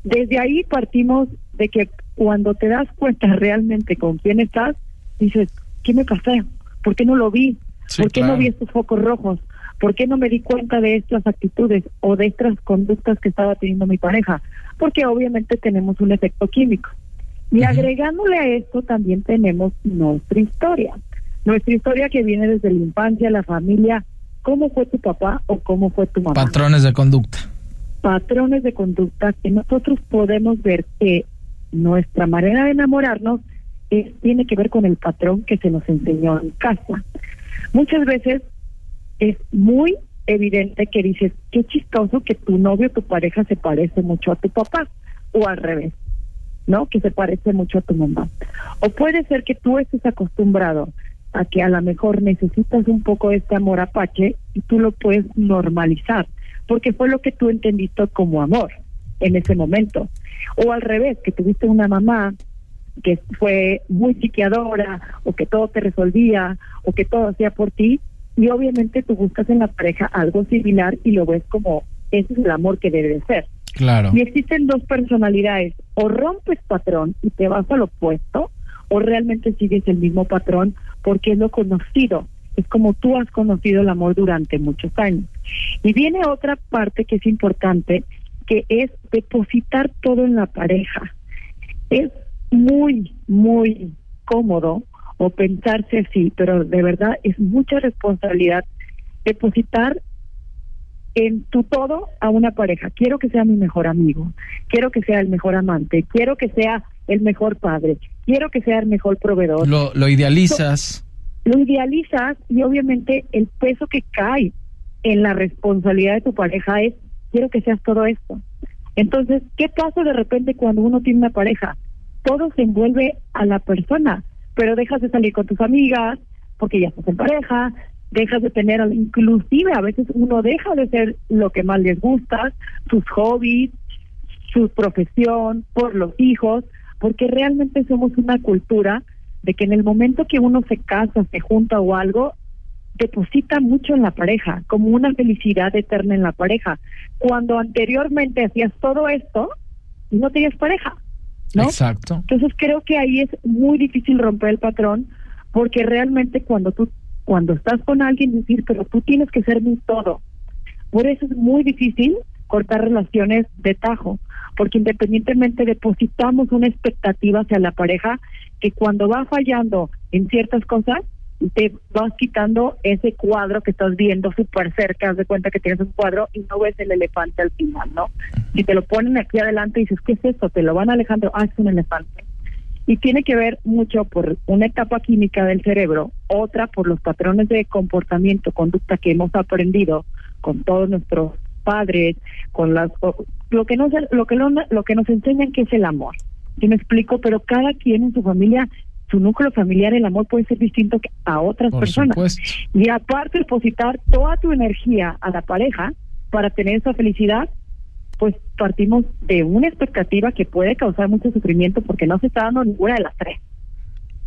desde ahí partimos de que cuando te das cuenta realmente con quién estás, dices, ¿qué me pasó? ¿Por qué no lo vi? Sí, ¿Por qué claro. no vi estos focos rojos? ¿Por qué no me di cuenta de estas actitudes o de estas conductas que estaba teniendo mi pareja? Porque obviamente tenemos un efecto químico. Y uh -huh. agregándole a esto también tenemos nuestra historia. Nuestra historia que viene desde la infancia, la familia, cómo fue tu papá o cómo fue tu mamá. Patrones de conducta patrones de conducta que nosotros podemos ver que nuestra manera de enamorarnos es, tiene que ver con el patrón que se nos enseñó en casa. Muchas veces es muy evidente que dices, qué chistoso que tu novio tu pareja se parece mucho a tu papá, o al revés, ¿no? Que se parece mucho a tu mamá. O puede ser que tú estés acostumbrado a que a lo mejor necesitas un poco de este amor apache y tú lo puedes normalizar porque fue lo que tú entendiste como amor en ese momento. O al revés, que tuviste una mamá que fue muy psiquiadora o que todo te resolvía o que todo hacía por ti y obviamente tú buscas en la pareja algo similar y lo ves como ese es el amor que debe de ser. Claro. Y existen dos personalidades, o rompes patrón y te vas al opuesto, o realmente sigues el mismo patrón porque es lo conocido, es como tú has conocido el amor durante muchos años. Y viene otra parte que es importante, que es depositar todo en la pareja. Es muy, muy cómodo o pensarse así, pero de verdad es mucha responsabilidad depositar en tu todo a una pareja. Quiero que sea mi mejor amigo, quiero que sea el mejor amante, quiero que sea el mejor padre, quiero que sea el mejor proveedor. Lo, lo idealizas. Lo, idealizas y obviamente el peso que cae en la responsabilidad de tu pareja es, quiero que seas todo esto. Entonces, ¿qué pasa de repente cuando uno tiene una pareja? Todo se envuelve a la persona, pero dejas de salir con tus amigas porque ya estás en pareja, dejas de tener, inclusive a veces uno deja de ser lo que más les gusta, sus hobbies, su profesión, por los hijos, porque realmente somos una cultura de que en el momento que uno se casa, se junta o algo, deposita mucho en la pareja, como una felicidad eterna en la pareja, cuando anteriormente hacías todo esto y no tenías pareja, ¿no? Exacto. Entonces creo que ahí es muy difícil romper el patrón, porque realmente cuando tú cuando estás con alguien decir, pero tú tienes que ser mi todo. Por eso es muy difícil cortar relaciones de tajo, porque independientemente depositamos una expectativa hacia la pareja que cuando va fallando en ciertas cosas, te vas quitando ese cuadro que estás viendo súper cerca, haz de cuenta que tienes un cuadro y no ves el elefante al final, ¿no? Si te lo ponen aquí adelante y dices, ¿qué es eso? Te lo van alejando, ah, es un elefante y tiene que ver mucho por una etapa química del cerebro, otra por los patrones de comportamiento, conducta que hemos aprendido con todos nuestros padres, con las lo que nos lo que lo que nos enseñan que es el amor. ¿Sí me explico? Pero cada quien en su familia su núcleo familiar, el amor puede ser distinto a otras personas. Y aparte depositar toda tu energía a la pareja para tener esa felicidad, pues partimos de una expectativa que puede causar mucho sufrimiento porque no se está dando ninguna de las tres.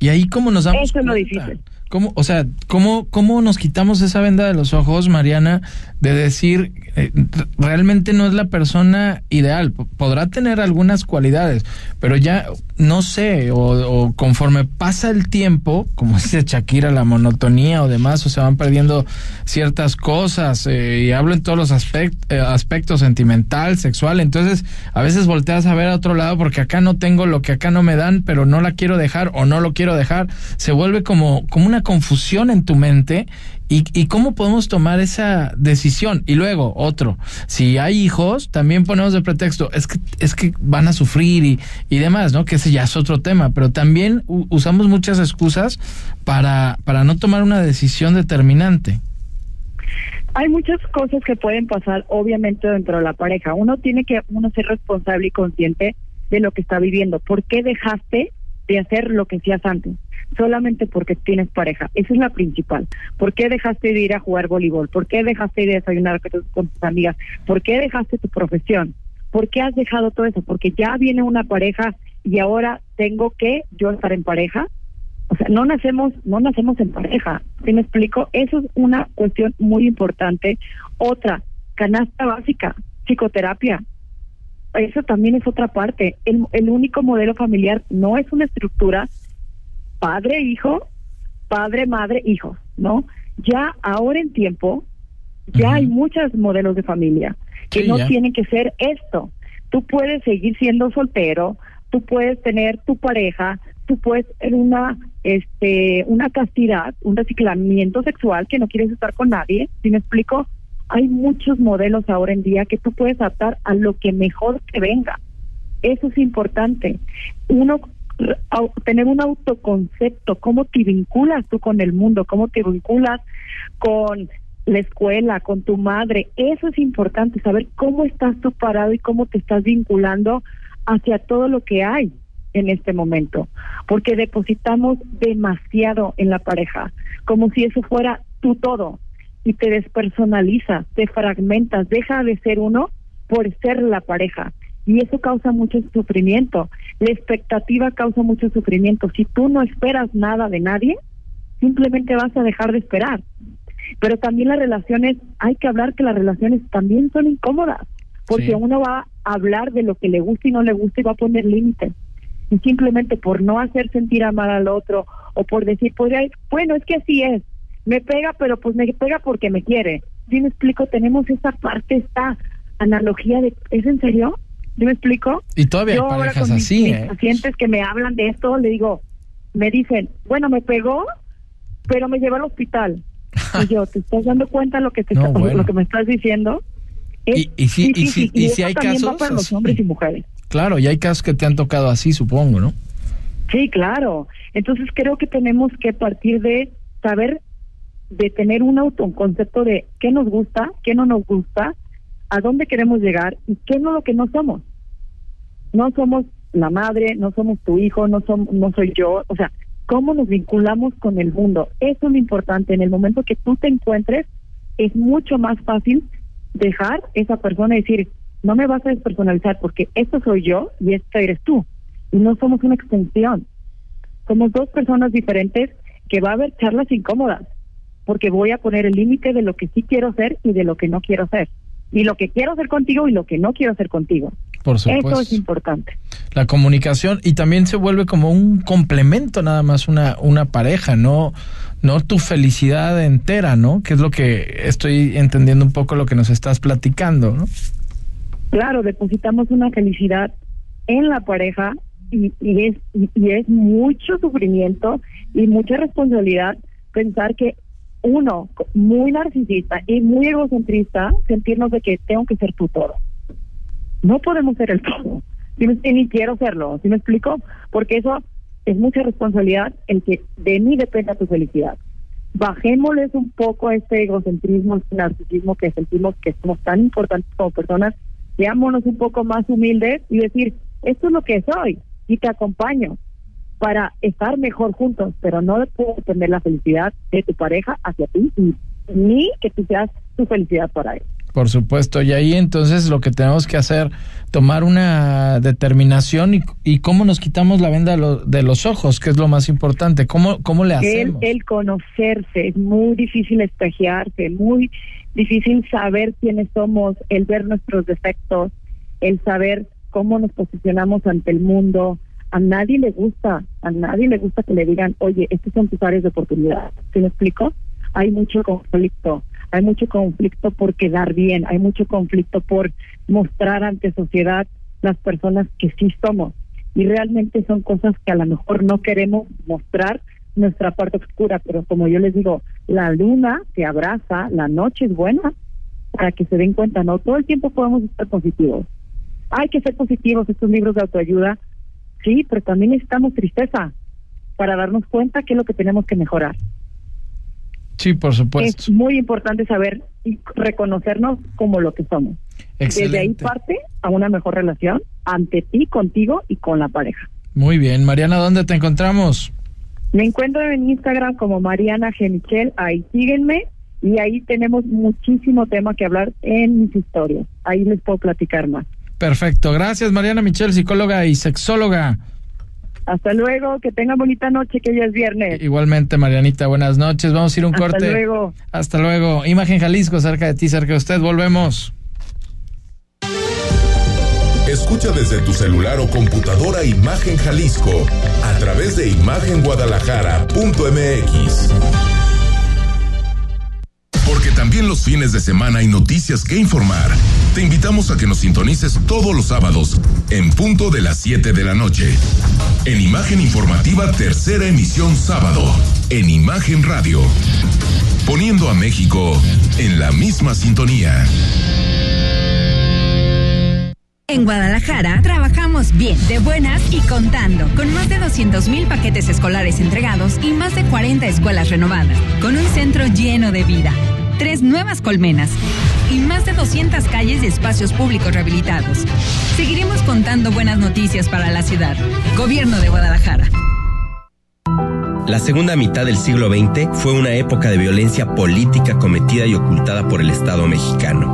Y ahí cómo nos damos Eso es lo difícil. ¿Cómo, o sea, cómo, cómo nos quitamos esa venda de los ojos, Mariana, de decir, eh, realmente no es la persona ideal? Podrá tener algunas cualidades, pero ya, no sé, o, conforme pasa el tiempo, como dice Shakira, la monotonía o demás, o se van perdiendo ciertas cosas, eh, y hablo en todos los eh, aspectos sentimental, sexual, entonces a veces volteas a ver a otro lado porque acá no tengo lo que acá no me dan, pero no la quiero dejar o no lo quiero dejar, se vuelve como, como una confusión en tu mente y, cómo podemos tomar esa decisión. Y luego, otro, si hay hijos, también ponemos de pretexto, es que, es que van a sufrir y, y demás, ¿no? Que ese ya es otro tema, pero también usamos muchas excusas para, para no tomar una decisión determinante. Hay muchas cosas que pueden pasar, obviamente, dentro de la pareja. Uno tiene que uno ser responsable y consciente de lo que está viviendo. ¿Por qué dejaste de hacer lo que hacías antes? Solamente porque tienes pareja. Esa es la principal. ¿Por qué dejaste de ir a jugar voleibol? ¿Por qué dejaste de desayunar con tus amigas? ¿Por qué dejaste tu profesión? ¿Por qué has dejado todo eso? Porque ya viene una pareja y ahora tengo que yo estar en pareja. O sea, no nacemos, no nacemos en pareja. ¿Sí me explico? Eso es una cuestión muy importante. Otra, canasta básica, psicoterapia. Eso también es otra parte. El, el único modelo familiar no es una estructura padre, hijo, padre, madre, hijo, ¿no? Ya ahora en tiempo, ya hay muchos modelos de familia que no tienen que ser esto. Tú puedes seguir siendo soltero, tú puedes tener tu pareja, tú puedes tener una este una castidad, un reciclamiento sexual que no quieres estar con nadie, si me explico? Hay muchos modelos ahora en día que tú puedes adaptar a lo que mejor te venga. Eso es importante. Uno tener un autoconcepto, cómo te vinculas tú con el mundo, cómo te vinculas con la escuela, con tu madre. Eso es importante, saber cómo estás tú parado y cómo te estás vinculando hacia todo lo que hay en este momento, porque depositamos demasiado en la pareja, como si eso fuera tu todo, y te despersonalizas, te fragmentas, deja de ser uno por ser la pareja y eso causa mucho sufrimiento. La expectativa causa mucho sufrimiento. Si tú no esperas nada de nadie, simplemente vas a dejar de esperar. Pero también las relaciones, hay que hablar que las relaciones también son incómodas, porque uno va a hablar de lo que le gusta y no le gusta y va a poner límites. y simplemente por no hacer sentir amar al otro o por decir, podría, bueno, es que así es, me pega, pero pues me pega porque me quiere. ¿Sí me explico? Tenemos esa parte, esta analogía de, ¿es en serio? ¿Sí me explico? Y todavía hay parejas así, mis, ¿eh? pacientes que me hablan de esto, le digo, me dicen, bueno, me pegó, pero me lleva al hospital. y yo, ¿te estás dando cuenta lo que te lo que me estás diciendo? y, y, si, y, si, y, si hay casos para los hombres y mujeres. Claro, y hay casos que te han tocado así, supongo, ¿no? Sí, claro. Entonces creo que tenemos que partir de saber, de tener un auto, un concepto de qué nos gusta, qué no nos gusta, a dónde queremos llegar y qué no lo que no somos. No somos la madre, no somos tu hijo, no, somos, no soy yo, o sea, cómo nos vinculamos con el mundo. Eso es lo importante. En el momento que tú te encuentres, es mucho más fácil dejar esa persona y decir, no me vas a despersonalizar porque esto soy yo y esto eres tú. Y no somos una extensión. Somos dos personas diferentes que va a haber charlas incómodas porque voy a poner el límite de lo que sí quiero hacer y de lo que no quiero hacer. Y lo que quiero hacer contigo y lo que no quiero hacer contigo. Por supuesto. Eso es importante. La comunicación y también se vuelve como un complemento nada más una una pareja, no no tu felicidad entera, ¿no? Que es lo que estoy entendiendo un poco lo que nos estás platicando, ¿no? Claro, depositamos una felicidad en la pareja y, y es y es mucho sufrimiento y mucha responsabilidad pensar que uno muy narcisista y muy egocentrista sentirnos de que tengo que ser tu todo no podemos ser el todo. ni quiero serlo, ¿sí me explico? Porque eso es mucha responsabilidad en que de mí dependa tu felicidad. Bajémosles un poco este egocentrismo, este narcisismo que sentimos que somos tan importantes como personas, seámonos un poco más humildes y decir, esto es lo que soy y te acompaño para estar mejor juntos, pero no puedo tener la felicidad de tu pareja hacia ti ni que tú seas tu felicidad para él. Por supuesto, y ahí entonces lo que tenemos que hacer, tomar una determinación y, y cómo nos quitamos la venda de los ojos, que es lo más importante, cómo, cómo le hacemos. El, el conocerse, es muy difícil espejearse, muy difícil saber quiénes somos, el ver nuestros defectos, el saber cómo nos posicionamos ante el mundo. A nadie le gusta, a nadie le gusta que le digan, oye, estos son tus áreas de oportunidad. ¿Se me explico? Hay mucho conflicto hay mucho conflicto por quedar bien, hay mucho conflicto por mostrar ante sociedad las personas que sí somos. Y realmente son cosas que a lo mejor no queremos mostrar nuestra parte oscura, pero como yo les digo, la luna te abraza, la noche es buena para que se den cuenta, no todo el tiempo podemos estar positivos. Hay que ser positivos estos libros de autoayuda, sí, pero también necesitamos tristeza para darnos cuenta qué es lo que tenemos que mejorar. Sí, por supuesto. Es muy importante saber y reconocernos como lo que somos. Desde ahí parte a una mejor relación ante ti, contigo y con la pareja. Muy bien. Mariana, ¿dónde te encontramos? Me encuentro en Instagram como Mariana Genichel, ahí síguenme y ahí tenemos muchísimo tema que hablar en mis historias. Ahí les puedo platicar más. Perfecto. Gracias, Mariana Michel, psicóloga y sexóloga. Hasta luego, que tenga bonita noche, que ya es viernes. Igualmente, Marianita, buenas noches. Vamos a ir un corte. Hasta luego. Hasta luego. Imagen Jalisco, cerca de ti, cerca de usted. Volvemos. Escucha desde tu celular o computadora Imagen Jalisco a través de imagenguadalajara.mx. Porque también los fines de semana hay noticias que informar. Te invitamos a que nos sintonices todos los sábados en punto de las 7 de la noche. En Imagen Informativa, tercera emisión sábado. En Imagen Radio. Poniendo a México en la misma sintonía. En Guadalajara trabajamos bien, de buenas y contando, con más de 200 mil paquetes escolares entregados y más de 40 escuelas renovadas, con un centro lleno de vida, tres nuevas colmenas y más de 200 calles y espacios públicos rehabilitados. Seguiremos contando buenas noticias para la ciudad. Gobierno de Guadalajara. La segunda mitad del siglo XX fue una época de violencia política cometida y ocultada por el Estado mexicano.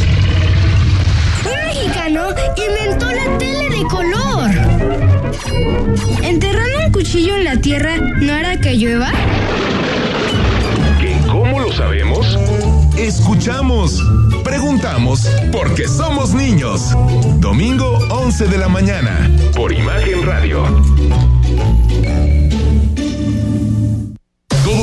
Inventó la tele de color. ¿Enterrando un cuchillo en la tierra no hará que llueva? ¿Cómo lo sabemos? Escuchamos, preguntamos, porque somos niños. Domingo 11 de la mañana, por Imagen Radio.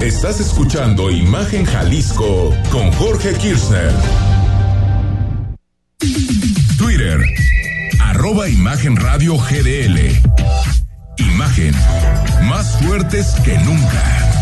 Estás escuchando Imagen Jalisco con Jorge Kirchner. Twitter. Arroba Imagen Radio GDL. Imagen. Más fuertes que nunca.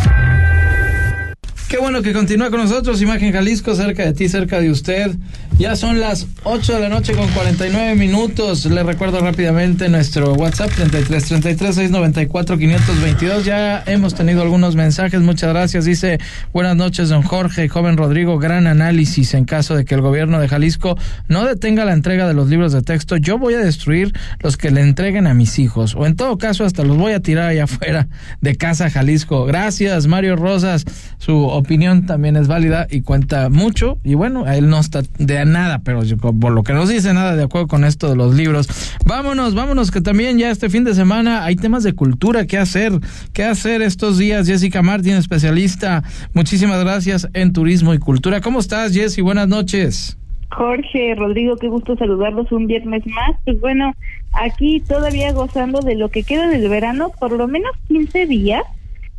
Qué bueno que continúa con nosotros, Imagen Jalisco, cerca de ti, cerca de usted. Ya son las 8 de la noche con 49 minutos. Le recuerdo rápidamente nuestro WhatsApp 33 33 694 522. Ya hemos tenido algunos mensajes. Muchas gracias. Dice, buenas noches, don Jorge, joven Rodrigo. Gran análisis en caso de que el gobierno de Jalisco no detenga la entrega de los libros de texto. Yo voy a destruir los que le entreguen a mis hijos. O en todo caso, hasta los voy a tirar allá afuera de casa Jalisco. Gracias, Mario Rosas. Su opinión también es válida y cuenta mucho. Y bueno, él no está de nada, pero por lo que nos dice, nada de acuerdo con esto de los libros. Vámonos, vámonos, que también ya este fin de semana hay temas de cultura que hacer, qué hacer estos días. Jessica Martín, especialista. Muchísimas gracias en turismo y cultura. ¿Cómo estás, Jessy? Buenas noches. Jorge, Rodrigo, qué gusto saludarlos un viernes más. Pues bueno, aquí todavía gozando de lo que queda del verano, por lo menos 15 días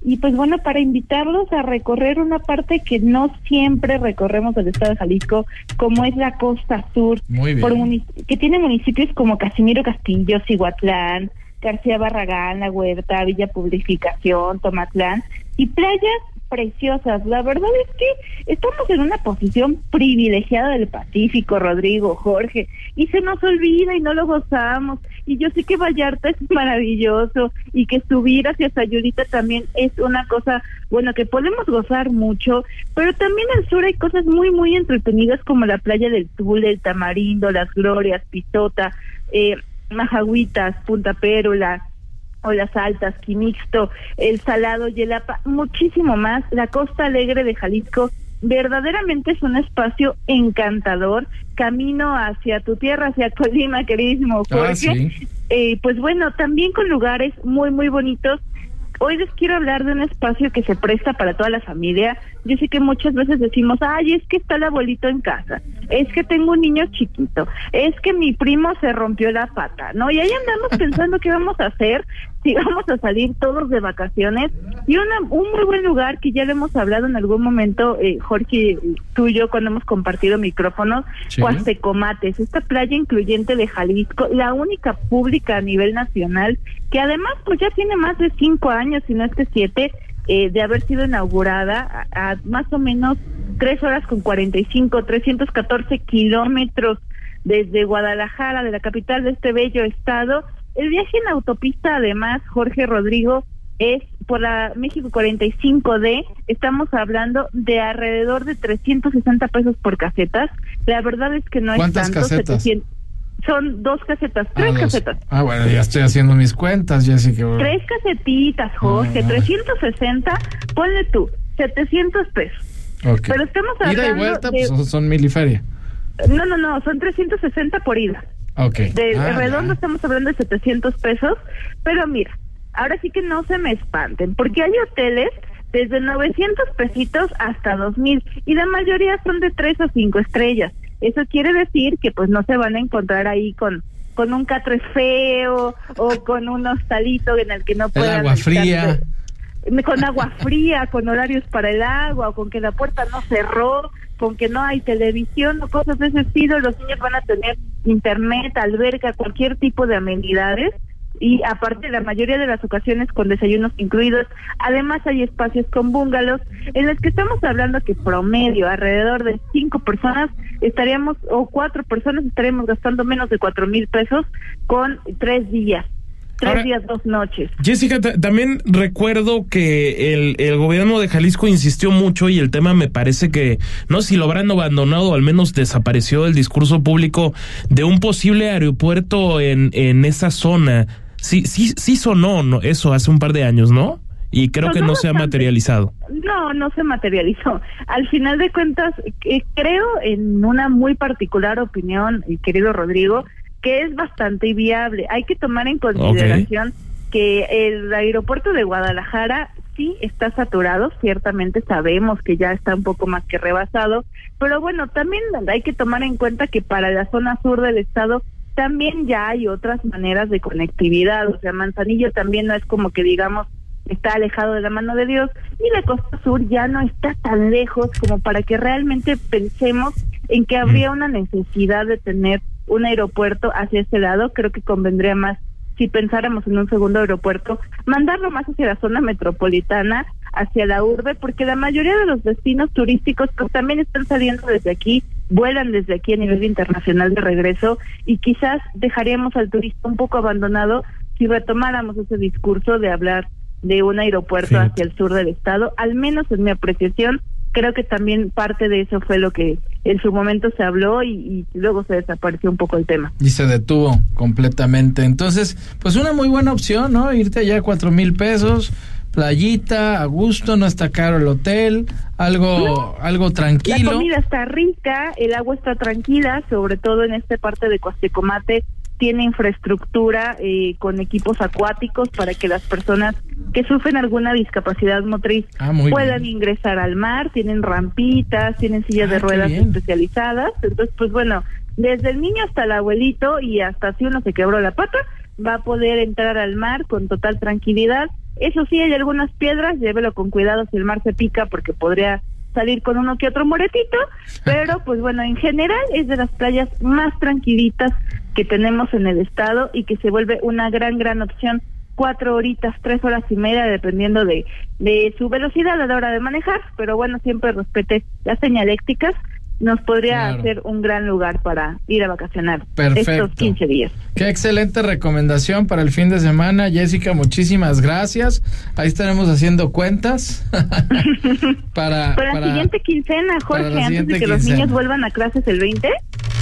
y pues bueno, para invitarlos a recorrer una parte que no siempre recorremos del estado de Jalisco, como es la costa sur, que tiene municipios como Casimiro Castillo, Cihuatlán, García Barragán, La Huerta, Villa Publificación, Tomatlán, y playas preciosas. La verdad es que estamos en una posición privilegiada del Pacífico, Rodrigo, Jorge, y se nos olvida y no lo gozamos. Y yo sé que Vallarta es maravilloso y que subir hacia Sayulita también es una cosa, bueno, que podemos gozar mucho, pero también al sur hay cosas muy, muy entretenidas como la playa del Tul, el Tamarindo, las Glorias, Pitota, eh, Majahuitas, Punta Pérula, o las altas, Quimixto, el Salado, Yelapa, muchísimo más. La Costa Alegre de Jalisco verdaderamente es un espacio encantador. Camino hacia tu tierra, hacia Colima, queridísimo ah, Jorge. eh, pues bueno, también con lugares muy, muy bonitos hoy les quiero hablar de un espacio que se presta para toda la familia. Yo sé que muchas veces decimos, ay, es que está el abuelito en casa, es que tengo un niño chiquito, es que mi primo se rompió la pata, ¿no? Y ahí andamos pensando qué vamos a hacer si vamos a salir todos de vacaciones. Y una, un muy buen lugar que ya le hemos hablado en algún momento, eh, Jorge, tú y yo, cuando hemos compartido micrófonos, sí. Comates, esta playa incluyente de Jalisco, la única pública a nivel nacional, que además pues ya tiene más de cinco años, si no es que siete, eh, de haber sido inaugurada a, a, más o menos tres horas con cuarenta y cinco, trescientos catorce kilómetros desde Guadalajara, de la capital de este bello estado, el viaje en autopista, además, Jorge Rodrigo, es por la México 45D, estamos hablando de alrededor de 360 pesos por casetas. La verdad es que no es tanto. Casetas? Son dos casetas, tres ah, casetas. Ah, bueno, ya estoy haciendo mis cuentas, Jessica. Tres casetitas, Jorge, ah, 360, ponle tú, 700 pesos. Okay. Pero estamos hablando Ida y vuelta, de... pues son mil y feria. No, no, no, son 360 por ida. Okay. De ah, redondo ya. estamos hablando de 700 pesos, pero mira, ahora sí que no se me espanten, porque hay hoteles desde 900 pesitos hasta 2000 y la mayoría son de 3 o 5 estrellas. Eso quiere decir que pues no se van a encontrar ahí con con un catre feo o con un hostalito en el que no puedan agua fría. con agua fría, con horarios para el agua o con que la puerta no cerró con que no hay televisión o cosas de ese estilo, los niños van a tener internet, alberca, cualquier tipo de amenidades. Y aparte la mayoría de las ocasiones con desayunos incluidos. Además hay espacios con bungalows en los que estamos hablando que promedio alrededor de cinco personas estaríamos o cuatro personas estaríamos gastando menos de cuatro mil pesos con tres días. Tres días, dos noches. Jessica, también recuerdo que el, el, gobierno de Jalisco insistió mucho y el tema me parece que, no si lo habrán abandonado, al menos desapareció el discurso público de un posible aeropuerto en, en esa zona. Sí, sí, sí sonó no, eso hace un par de años, ¿no? Y creo que no se ha materializado. No, no se materializó. Al final de cuentas, eh, creo en una muy particular opinión, querido Rodrigo, que es bastante viable. Hay que tomar en consideración que el aeropuerto de Guadalajara sí está saturado, ciertamente sabemos que ya está un poco más que rebasado, pero bueno, también hay que tomar en cuenta que para la zona sur del estado también ya hay otras maneras de conectividad, o sea, Manzanillo también no es como que digamos está alejado de la mano de Dios y la costa sur ya no está tan lejos como para que realmente pensemos en que habría una necesidad de tener un aeropuerto hacia ese lado, creo que convendría más si pensáramos en un segundo aeropuerto, mandarlo más hacia la zona metropolitana, hacia la urbe, porque la mayoría de los destinos turísticos pues también están saliendo desde aquí vuelan desde aquí a nivel internacional de regreso y quizás dejaríamos al turista un poco abandonado si retomáramos ese discurso de hablar de un aeropuerto hacia el sur del estado, al menos en mi apreciación, creo que también parte de eso fue lo que en su momento se habló y, y, luego se desapareció un poco el tema. Y se detuvo completamente. Entonces, pues una muy buena opción, ¿no? Irte allá a cuatro mil pesos, playita, a gusto, no está caro el hotel, algo, algo tranquilo. La comida está rica, el agua está tranquila, sobre todo en esta parte de Coastecomate tiene infraestructura eh, con equipos acuáticos para que las personas que sufren alguna discapacidad motriz ah, puedan ingresar al mar, tienen rampitas, tienen sillas de ah, ruedas especializadas, entonces pues bueno, desde el niño hasta el abuelito y hasta si uno se quebró la pata, va a poder entrar al mar con total tranquilidad eso sí, hay algunas piedras, llévelo con cuidado si el mar se pica porque podría salir con uno que otro moretito, pero pues bueno, en general es de las playas más tranquilitas que tenemos en el estado y que se vuelve una gran, gran opción. Cuatro horitas, tres horas y media, dependiendo de, de su velocidad a la hora de manejar, pero bueno, siempre respete las señalécticas nos podría hacer un gran lugar para ir a vacacionar Perfecto. estos 15 días. Qué excelente recomendación para el fin de semana, Jessica, muchísimas gracias. Ahí estaremos haciendo cuentas para, para, la siguiente quincena, Jorge, antes de que los niños vuelvan a clases el 20,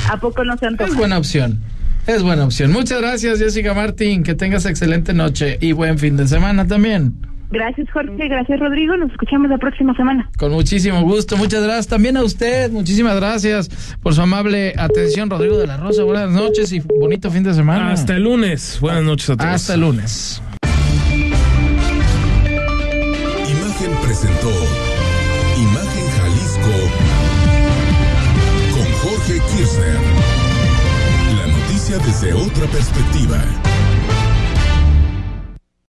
¿a poco no se antoja? Es buena opción. Es buena opción. Muchas gracias, Jessica Martín. Que tengas excelente noche y buen fin de semana también. Gracias, Jorge. Gracias, Rodrigo. Nos escuchamos la próxima semana. Con muchísimo gusto. Muchas gracias también a usted. Muchísimas gracias por su amable atención, Rodrigo de la Rosa. Buenas noches y bonito fin de semana. Hasta el lunes. Buenas noches a todos. Hasta el lunes. Imagen presentó Imagen Jalisco con Jorge Kirchner. La noticia desde otra perspectiva.